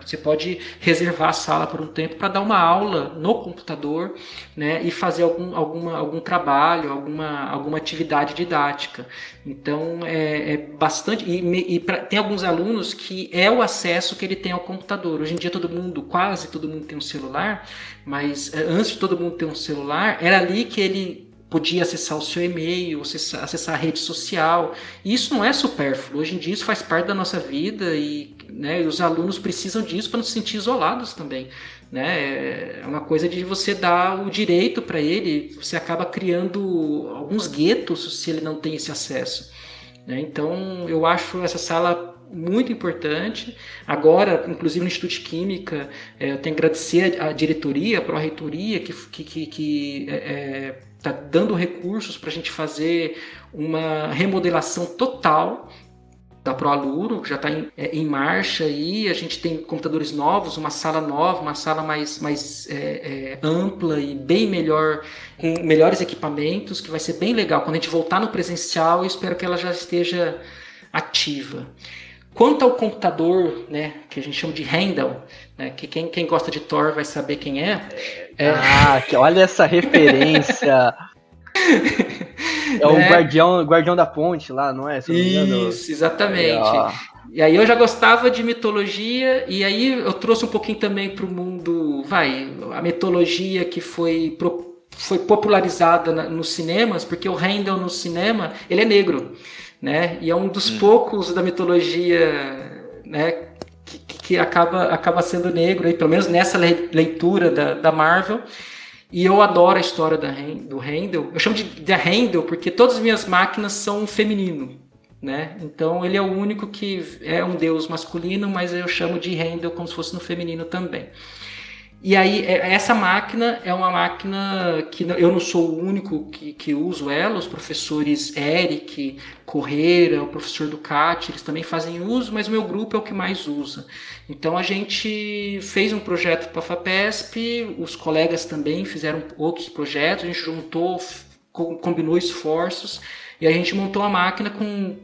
Você pode reservar a sala por um tempo para dar uma aula no computador né, e fazer algum, alguma, algum trabalho, alguma, alguma atividade didática. Então é, é bastante. E, e pra, tem alguns alunos que é o acesso que ele tem ao computador. Hoje em dia todo mundo, quase todo mundo tem um celular, mas é, antes de todo mundo ter um celular, era ali que ele podia acessar o seu e-mail, acessar, acessar a rede social. E isso não é supérfluo. Hoje em dia isso faz parte da nossa vida e, né, e os alunos precisam disso para não se sentir isolados também. Né? É uma coisa de você dar o direito para ele, você acaba criando alguns guetos se ele não tem esse acesso. Né? Então eu acho essa sala muito importante. Agora, inclusive no Instituto de Química, é, eu tenho que agradecer a diretoria, a pró-reitoria, que, que, que, que é, é está dando recursos para a gente fazer uma remodelação total da ProAluro, que já está em, é, em, marcha aí, a gente tem computadores novos, uma sala nova, uma sala mais, mais é, é, ampla e bem melhor, com melhores equipamentos, que vai ser bem legal. Quando a gente voltar no presencial, eu espero que ela já esteja ativa. Quanto ao computador, né, que a gente chama de Handle, né, que quem, quem gosta de Thor vai saber quem é.
é... Ah, que olha essa referência! É o é. guardião, guardião da ponte lá, não é?
Isso, exatamente. É, e aí eu já gostava de mitologia, e aí eu trouxe um pouquinho também para o mundo, vai, a mitologia que foi, foi popularizada na, nos cinemas, porque o Handel no cinema, ele é negro, né? E é um dos hum. poucos da mitologia, né, que, que acaba, acaba sendo negro, aí, pelo menos nessa leitura da, da Marvel. E eu adoro a história da, do Handel. Eu chamo de, de Handel porque todas as minhas máquinas são feminino. Né? Então ele é o único que é um deus masculino, mas eu chamo de Handel como se fosse no feminino também. E aí, é, essa máquina é uma máquina que eu não sou o único que, que uso ela, os professores Eric, Correira, o professor Ducati, eles também fazem uso, mas o meu grupo é o que mais usa. Então a gente fez um projeto para a FAPESP, os colegas também fizeram outros projetos, a gente juntou, combinou esforços e a gente montou uma máquina com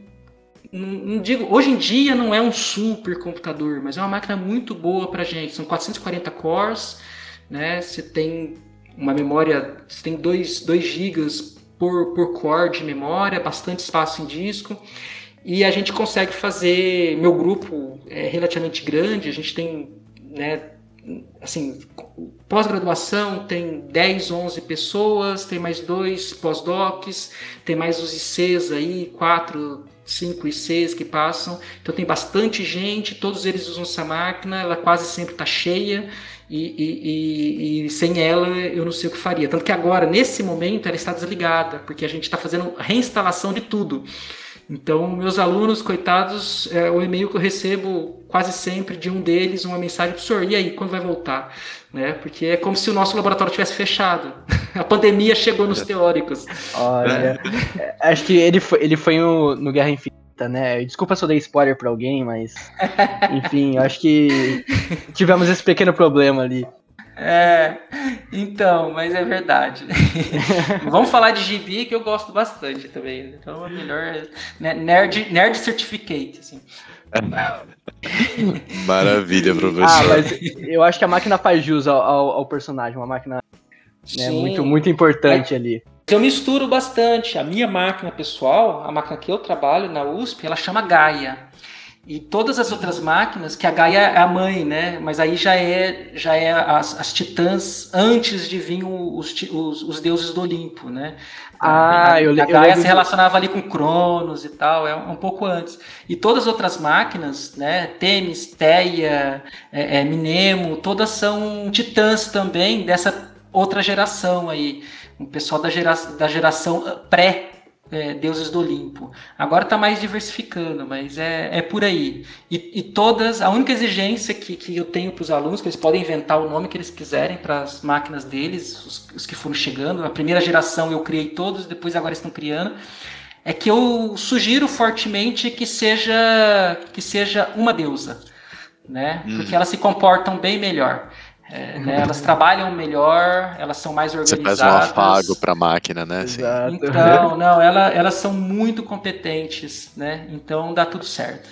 não digo, hoje em dia não é um super computador, mas é uma máquina muito boa para gente. São 440 cores, né? Você tem uma memória, você tem 2 GB por, por core de memória, bastante espaço em disco. E a gente consegue fazer. Meu grupo é relativamente grande, a gente tem, né, assim, pós-graduação tem 10, 11 pessoas, tem mais dois pós-docs, tem mais os ICs aí, quatro 5 e 6 que passam. Então tem bastante gente, todos eles usam essa máquina, ela quase sempre está cheia. E, e, e, e, sem ela eu não sei o que faria. Tanto que agora, nesse momento, ela está desligada, porque a gente está fazendo reinstalação de tudo. Então, meus alunos, coitados, é o e-mail que eu recebo quase sempre de um deles, uma mensagem, professor, e aí, quando vai voltar? Né? Porque é como se o nosso laboratório tivesse fechado. A pandemia chegou nos teóricos.
Olha, é, acho que ele foi, ele foi no, no Guerra Infinita, né? Desculpa se eu dei spoiler pra alguém, mas. Enfim, acho que tivemos esse pequeno problema ali.
É, então, mas é verdade. Vamos falar de gibi que eu gosto bastante também. Então é melhor né, nerd, nerd certificate, assim.
Maravilha, professor. Ah, mas
eu acho que a máquina faz jus ao, ao, ao personagem, uma máquina né, muito, muito importante é, ali.
Eu misturo bastante. A minha máquina pessoal, a máquina que eu trabalho na USP, ela chama Gaia. E todas as outras máquinas, que a Gaia é a mãe, né? Mas aí já é, já é as, as titãs antes de vir os, os, os deuses do Olimpo, né?
Ah, a, eu,
a Gaia se relacionava ali com Cronos e tal, é um, um, pouco antes. E todas as outras máquinas, né? Temis, Teia, é, é, Minemo, todas são titãs também dessa outra geração aí. O pessoal da, gera, da geração pré é, deuses do Olimpo. Agora está mais diversificando, mas é, é por aí. E, e, todas, a única exigência que, que eu tenho para os alunos, que eles podem inventar o nome que eles quiserem para as máquinas deles, os, os, que foram chegando. A primeira geração eu criei todos, depois agora estão criando. É que eu sugiro fortemente que seja que seja uma deusa, né? Hum. Porque elas se comportam bem melhor. É, né, elas trabalham melhor, elas são mais organizadas. Você faz
um afago para a máquina, né?
Exato. Então, não, ela, elas são muito competentes, né? Então dá tudo certo.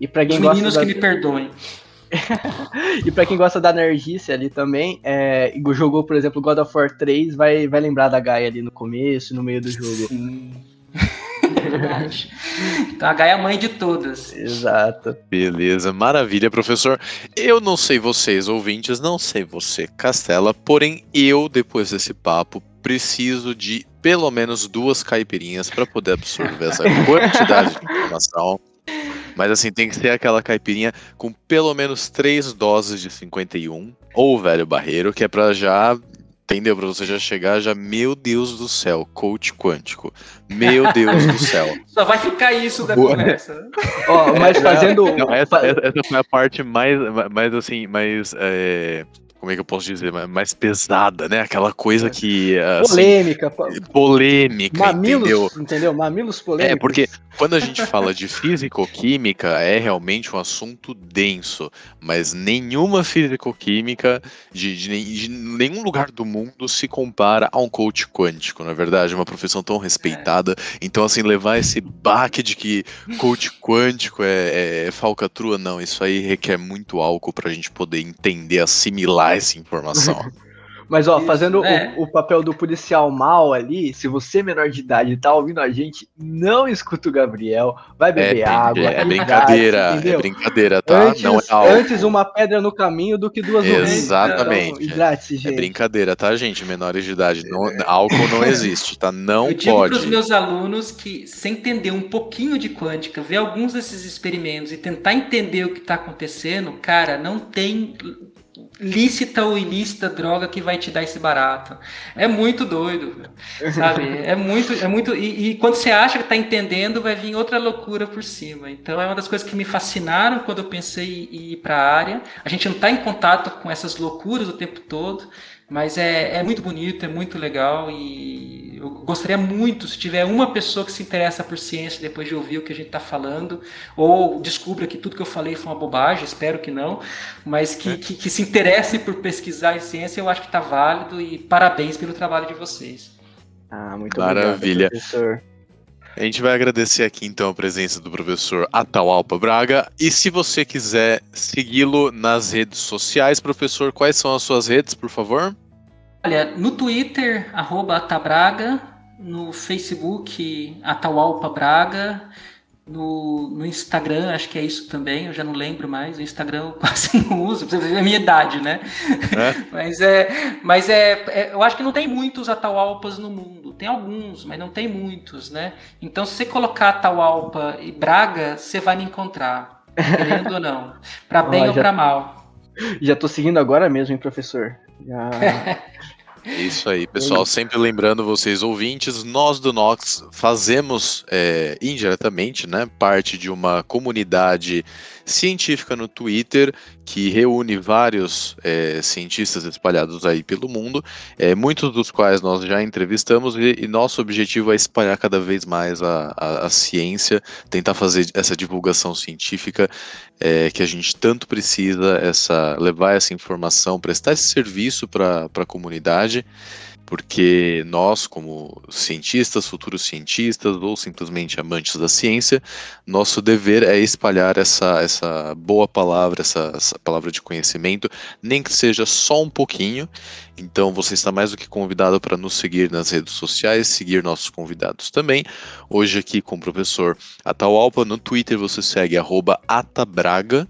E para quem
Os meninos gosta da... que me perdoem.
e para quem gosta da energice ali também, é, jogou, por exemplo, God of War 3, vai, vai lembrar da Gaia ali no começo, no meio do jogo.
Sim. verdade. Então a Gaia é a mãe de todas.
Exato.
Beleza, maravilha, professor. Eu não sei vocês, ouvintes, não sei você, Castela, porém eu, depois desse papo, preciso de pelo menos duas caipirinhas para poder absorver essa quantidade de informação. Mas assim, tem que ser aquela caipirinha com pelo menos três doses de 51, ou velho barreiro, que é para já Entendeu? Pra você já chegar, já, meu Deus do céu, coach quântico. Meu Deus do céu.
Só vai ficar isso da Boa. conversa.
Ó, mas fazendo.
Não, essa, essa, foi a parte mais, mais assim, mais. É como é que eu posso dizer, mais pesada, né? Aquela coisa que.
Assim, polêmica.
Polêmica,
Mamilos,
entendeu?
entendeu? Mamilos polêmicos.
É, porque quando a gente fala de físico-química, é realmente um assunto denso, mas nenhuma físico-química de, de, de, nenhum lugar do mundo se compara a um coach quântico, na é verdade, uma profissão tão respeitada. É. Então, assim, levar esse baque de que coach quântico é, é falcatrua, não, isso aí requer muito álcool para a gente poder entender, assimilar essa informação.
Mas, ó, Isso, fazendo é. o, o, papel do policial mal ali, se você, menor de idade, tá ouvindo a gente, não escuta o Gabriel, vai beber é, água.
É, é brincadeira, é brincadeira, tá?
Antes, não é álcool. Antes uma pedra no caminho do que duas
Exatamente. Então, hidrate gente. É brincadeira, tá, gente? Menores de idade. Não, álcool não existe, tá? Não Eu digo
para os meus alunos que, sem entender um pouquinho de quântica, ver alguns desses experimentos e tentar entender o que está acontecendo, cara, não tem lícita ou ilícita droga que vai te dar esse barato. É muito doido, sabe? É muito, é muito. E, e quando você acha que está entendendo, vai vir outra loucura por cima. Então é uma das coisas que me fascinaram quando eu pensei em ir para a área. A gente não está em contato com essas loucuras o tempo todo. Mas é, é muito bonito, é muito legal e eu gostaria muito se tiver uma pessoa que se interessa por ciência depois de ouvir o que a gente está falando, ou descubra que tudo que eu falei foi uma bobagem, espero que não, mas que, é. que, que, se interesse por pesquisar em ciência, eu acho que está válido e parabéns pelo trabalho de vocês.
Ah, muito
Maravilha.
obrigado, professor.
A gente vai agradecer aqui então a presença do professor Atahualpa Braga. E se você quiser segui-lo nas redes sociais, professor, quais são as suas redes, por favor?
Olha, no Twitter, arroba Atabraga, no Facebook, Atahualpa Braga, no, no Instagram, acho que é isso também, eu já não lembro mais. O Instagram eu quase não uso, pra ver a minha idade, né? É. mas é, mas é, é, eu acho que não tem muitos Atahualpas no mundo. Tem alguns, mas não tem muitos, né? Então, se você colocar Atahualpa e Braga, você vai me encontrar, querendo ou não, para bem oh, ou para mal.
Já tô seguindo agora mesmo, hein, professor? Já...
Isso aí, pessoal. Sempre lembrando vocês, ouvintes, nós do Nox fazemos é, indiretamente, né, parte de uma comunidade científica no Twitter que reúne vários é, cientistas espalhados aí pelo mundo, é, muitos dos quais nós já entrevistamos e, e nosso objetivo é espalhar cada vez mais a, a, a ciência, tentar fazer essa divulgação científica é, que a gente tanto precisa, essa levar essa informação, prestar esse serviço para a comunidade porque nós, como cientistas, futuros cientistas ou simplesmente amantes da ciência, nosso dever é espalhar essa, essa boa palavra, essa, essa palavra de conhecimento, nem que seja só um pouquinho. Então você está mais do que convidado para nos seguir nas redes sociais, seguir nossos convidados também. Hoje aqui com o professor Atahualpa, no Twitter você segue atabraga,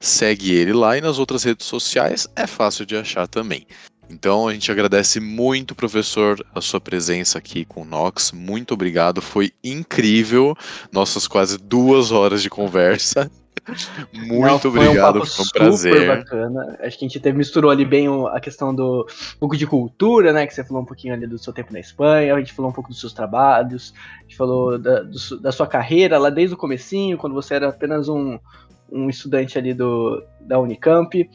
segue ele lá e nas outras redes sociais é fácil de achar também. Então a gente agradece muito, professor, a sua presença aqui com o Nox. Muito obrigado, foi incrível. Nossas quase duas horas de conversa. Muito Não, obrigado, foi um, foi um prazer.
Bacana. Acho que a gente até misturou ali bem a questão do um pouco de cultura, né? Que você falou um pouquinho ali do seu tempo na Espanha, a gente falou um pouco dos seus trabalhos, a gente falou da, do, da sua carreira lá desde o comecinho, quando você era apenas um, um estudante ali do, da Unicamp.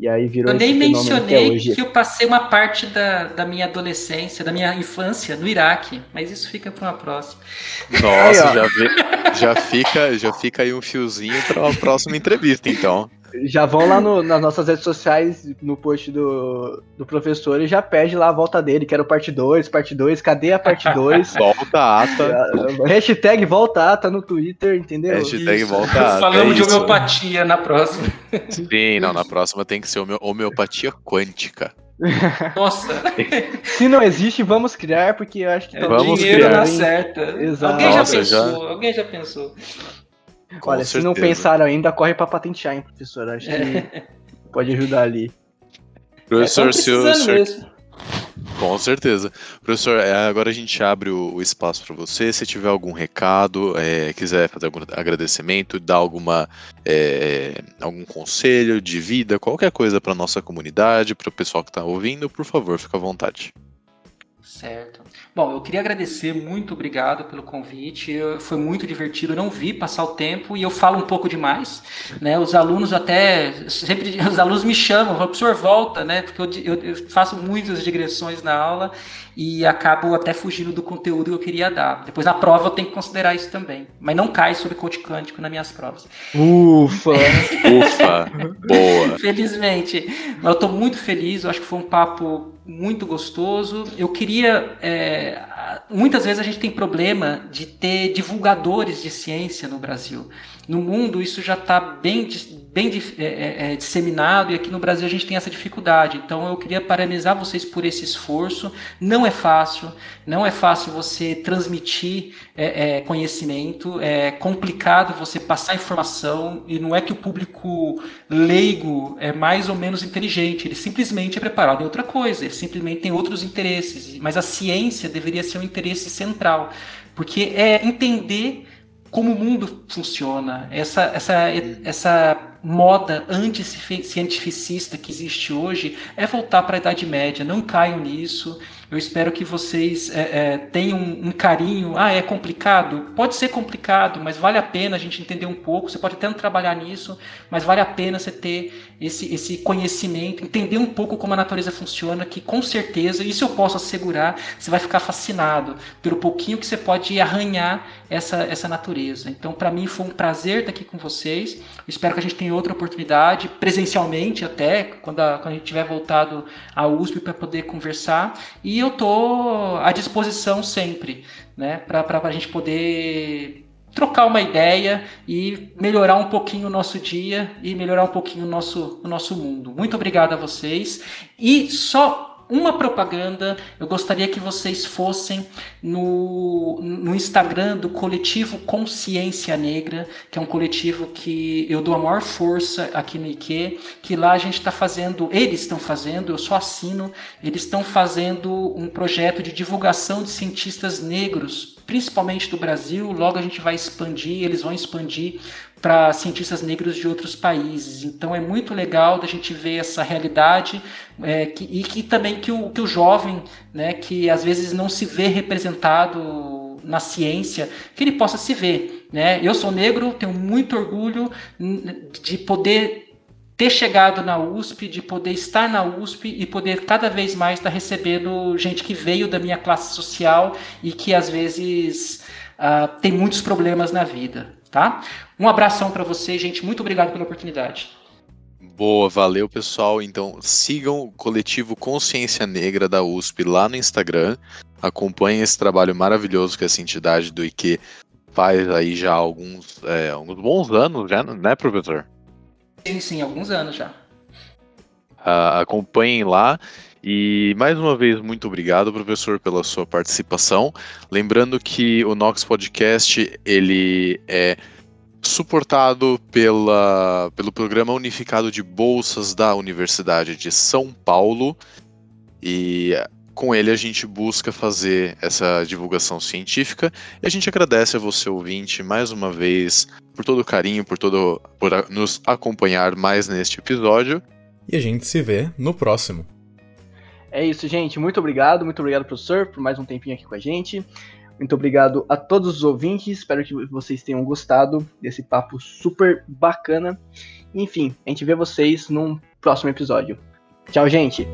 E aí virou
Eu nem mencionei que, que eu passei uma parte da, da minha adolescência, da minha infância no Iraque, mas isso fica para uma próxima.
Nossa, aí, já, vi, já, fica, já fica aí um fiozinho para a próxima entrevista, então.
Já vão lá no, nas nossas redes sociais, no post do, do professor, e já pede lá a volta dele. Quero parte 2, parte 2, cadê a parte 2?
volta ata.
Hashtag volta ata no Twitter, entendeu?
Hashtag Isso. volta ata.
Falamos é de homeopatia na próxima.
Sim, não, na próxima tem que ser homeopatia quântica.
Nossa!
Se não existe, vamos criar, porque eu acho que
é, vamos dinheiro criar, na certa. Exato. Alguém Nossa, já pensou, já... alguém já pensou.
Com Olha, certeza. se não pensaram ainda, corre para patentear, hein, professor? Acho que é. pode ajudar ali.
Professor, é, se o senhor... Com certeza. Professor, é, agora a gente abre o, espaço para você. Se tiver algum recado, é, quiser fazer algum agradecimento, dar alguma, é, algum conselho de vida, qualquer coisa para nossa comunidade, para o pessoal que está ouvindo, por favor, fique à vontade.
Certo. Bom, eu queria agradecer, muito obrigado pelo convite. Foi muito divertido. Eu não vi passar o tempo e eu falo um pouco demais, né? Os alunos até sempre os alunos me chamam, falam, professor, volta, né? Porque eu, eu, eu, faço muitas digressões na aula e acabo até fugindo do conteúdo que eu queria dar. Depois na prova eu tenho que considerar isso também, mas não cai sobre coach quântico nas minhas provas.
Ufa,
ufa, boa.
Felizmente, mas eu estou muito feliz. Eu acho que foi um papo muito gostoso. Eu queria. É, muitas vezes a gente tem problema de ter divulgadores de ciência no Brasil. No mundo isso já está bem, bem é, é, é, disseminado e aqui no Brasil a gente tem essa dificuldade. Então eu queria parabenizar vocês por esse esforço. Não é fácil, não é fácil você transmitir é, é, conhecimento, é complicado você passar informação e não é que o público leigo é mais ou menos inteligente, ele simplesmente é preparado em outra coisa, ele simplesmente tem outros interesses. Mas a ciência deveria ser um interesse central, porque é entender como o mundo funciona, essa, essa, essa moda anti-cientificista que existe hoje é voltar para a Idade Média. Não caiam nisso. Eu espero que vocês é, é, tenham um, carinho. Ah, é complicado? Pode ser complicado, mas vale a pena a gente entender um pouco. Você pode até não trabalhar nisso, mas vale a pena você ter esse, esse conhecimento, entender um pouco como a natureza funciona, que com certeza, isso eu posso assegurar, você vai ficar fascinado pelo pouquinho que você pode arranhar essa, essa natureza. Então, para mim, foi um prazer estar aqui com vocês. espero que a gente tenha outra oportunidade, presencialmente até, quando a, quando a gente tiver voltado à USP para poder conversar. E eu tô à disposição sempre, né, para a gente poder trocar uma ideia e melhorar um pouquinho o nosso dia e melhorar um pouquinho o nosso, o nosso mundo. Muito obrigado a vocês. E só uma propaganda, eu gostaria que vocês fossem no, no Instagram do coletivo Consciência Negra, que é um coletivo que eu dou a maior força aqui no IQ, que lá a gente está fazendo, eles estão fazendo, eu só assino, eles estão fazendo um projeto de divulgação de cientistas negros, principalmente do Brasil, logo a gente vai expandir, eles vão expandir para cientistas negros de outros países. Então é muito legal da gente ver essa realidade é, que, e que também que o, que o jovem, né, que às vezes não se vê representado na ciência, que ele possa se ver. Né? Eu sou negro, tenho muito orgulho de poder ter chegado na USP, de poder estar na USP e poder cada vez mais estar recebendo gente que veio da minha classe social e que às vezes uh, tem muitos problemas na vida tá? Um abração para você, gente. Muito obrigado pela oportunidade.
Boa, valeu pessoal. Então sigam o coletivo Consciência Negra da USP lá no Instagram. Acompanhem esse trabalho maravilhoso que essa entidade do IQ faz aí já há alguns, é, alguns bons anos, já, né, professor?
Sim, sim, alguns anos já.
Uh, acompanhem lá. E mais uma vez, muito obrigado, professor, pela sua participação. Lembrando que o Nox Podcast ele é suportado pela, pelo Programa Unificado de Bolsas da Universidade de São Paulo. E com ele a gente busca fazer essa divulgação científica e a gente agradece a você ouvinte mais uma vez por todo o carinho, por todo por nos acompanhar mais neste episódio.
E a gente se vê no próximo.
É isso, gente. Muito obrigado, muito obrigado, professor, por mais um tempinho aqui com a gente. Muito obrigado a todos os ouvintes. Espero que vocês tenham gostado desse papo super bacana. Enfim, a gente vê vocês num próximo episódio. Tchau, gente!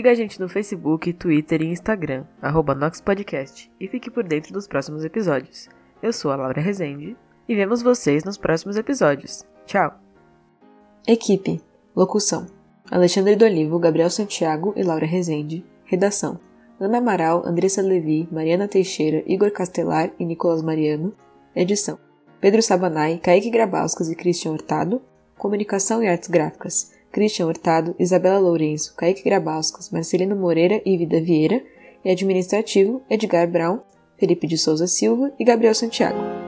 Siga a gente no Facebook, Twitter e Instagram, arroba NoxPodcast, e fique por dentro dos próximos episódios. Eu sou a Laura Rezende e vemos vocês nos próximos episódios. Tchau!
Equipe Locução Alexandre do Gabriel Santiago e Laura Rezende Redação Ana Amaral, Andressa Levi, Mariana Teixeira, Igor Castelar e Nicolas Mariano Edição Pedro Sabanai, Kaique Grabauskas e Christian Hurtado Comunicação e Artes Gráficas Christian Hurtado, Isabela Lourenço, Kaique Grabauskas, Marcelino Moreira e Vida Vieira, e administrativo Edgar Brown, Felipe de Souza Silva e Gabriel Santiago.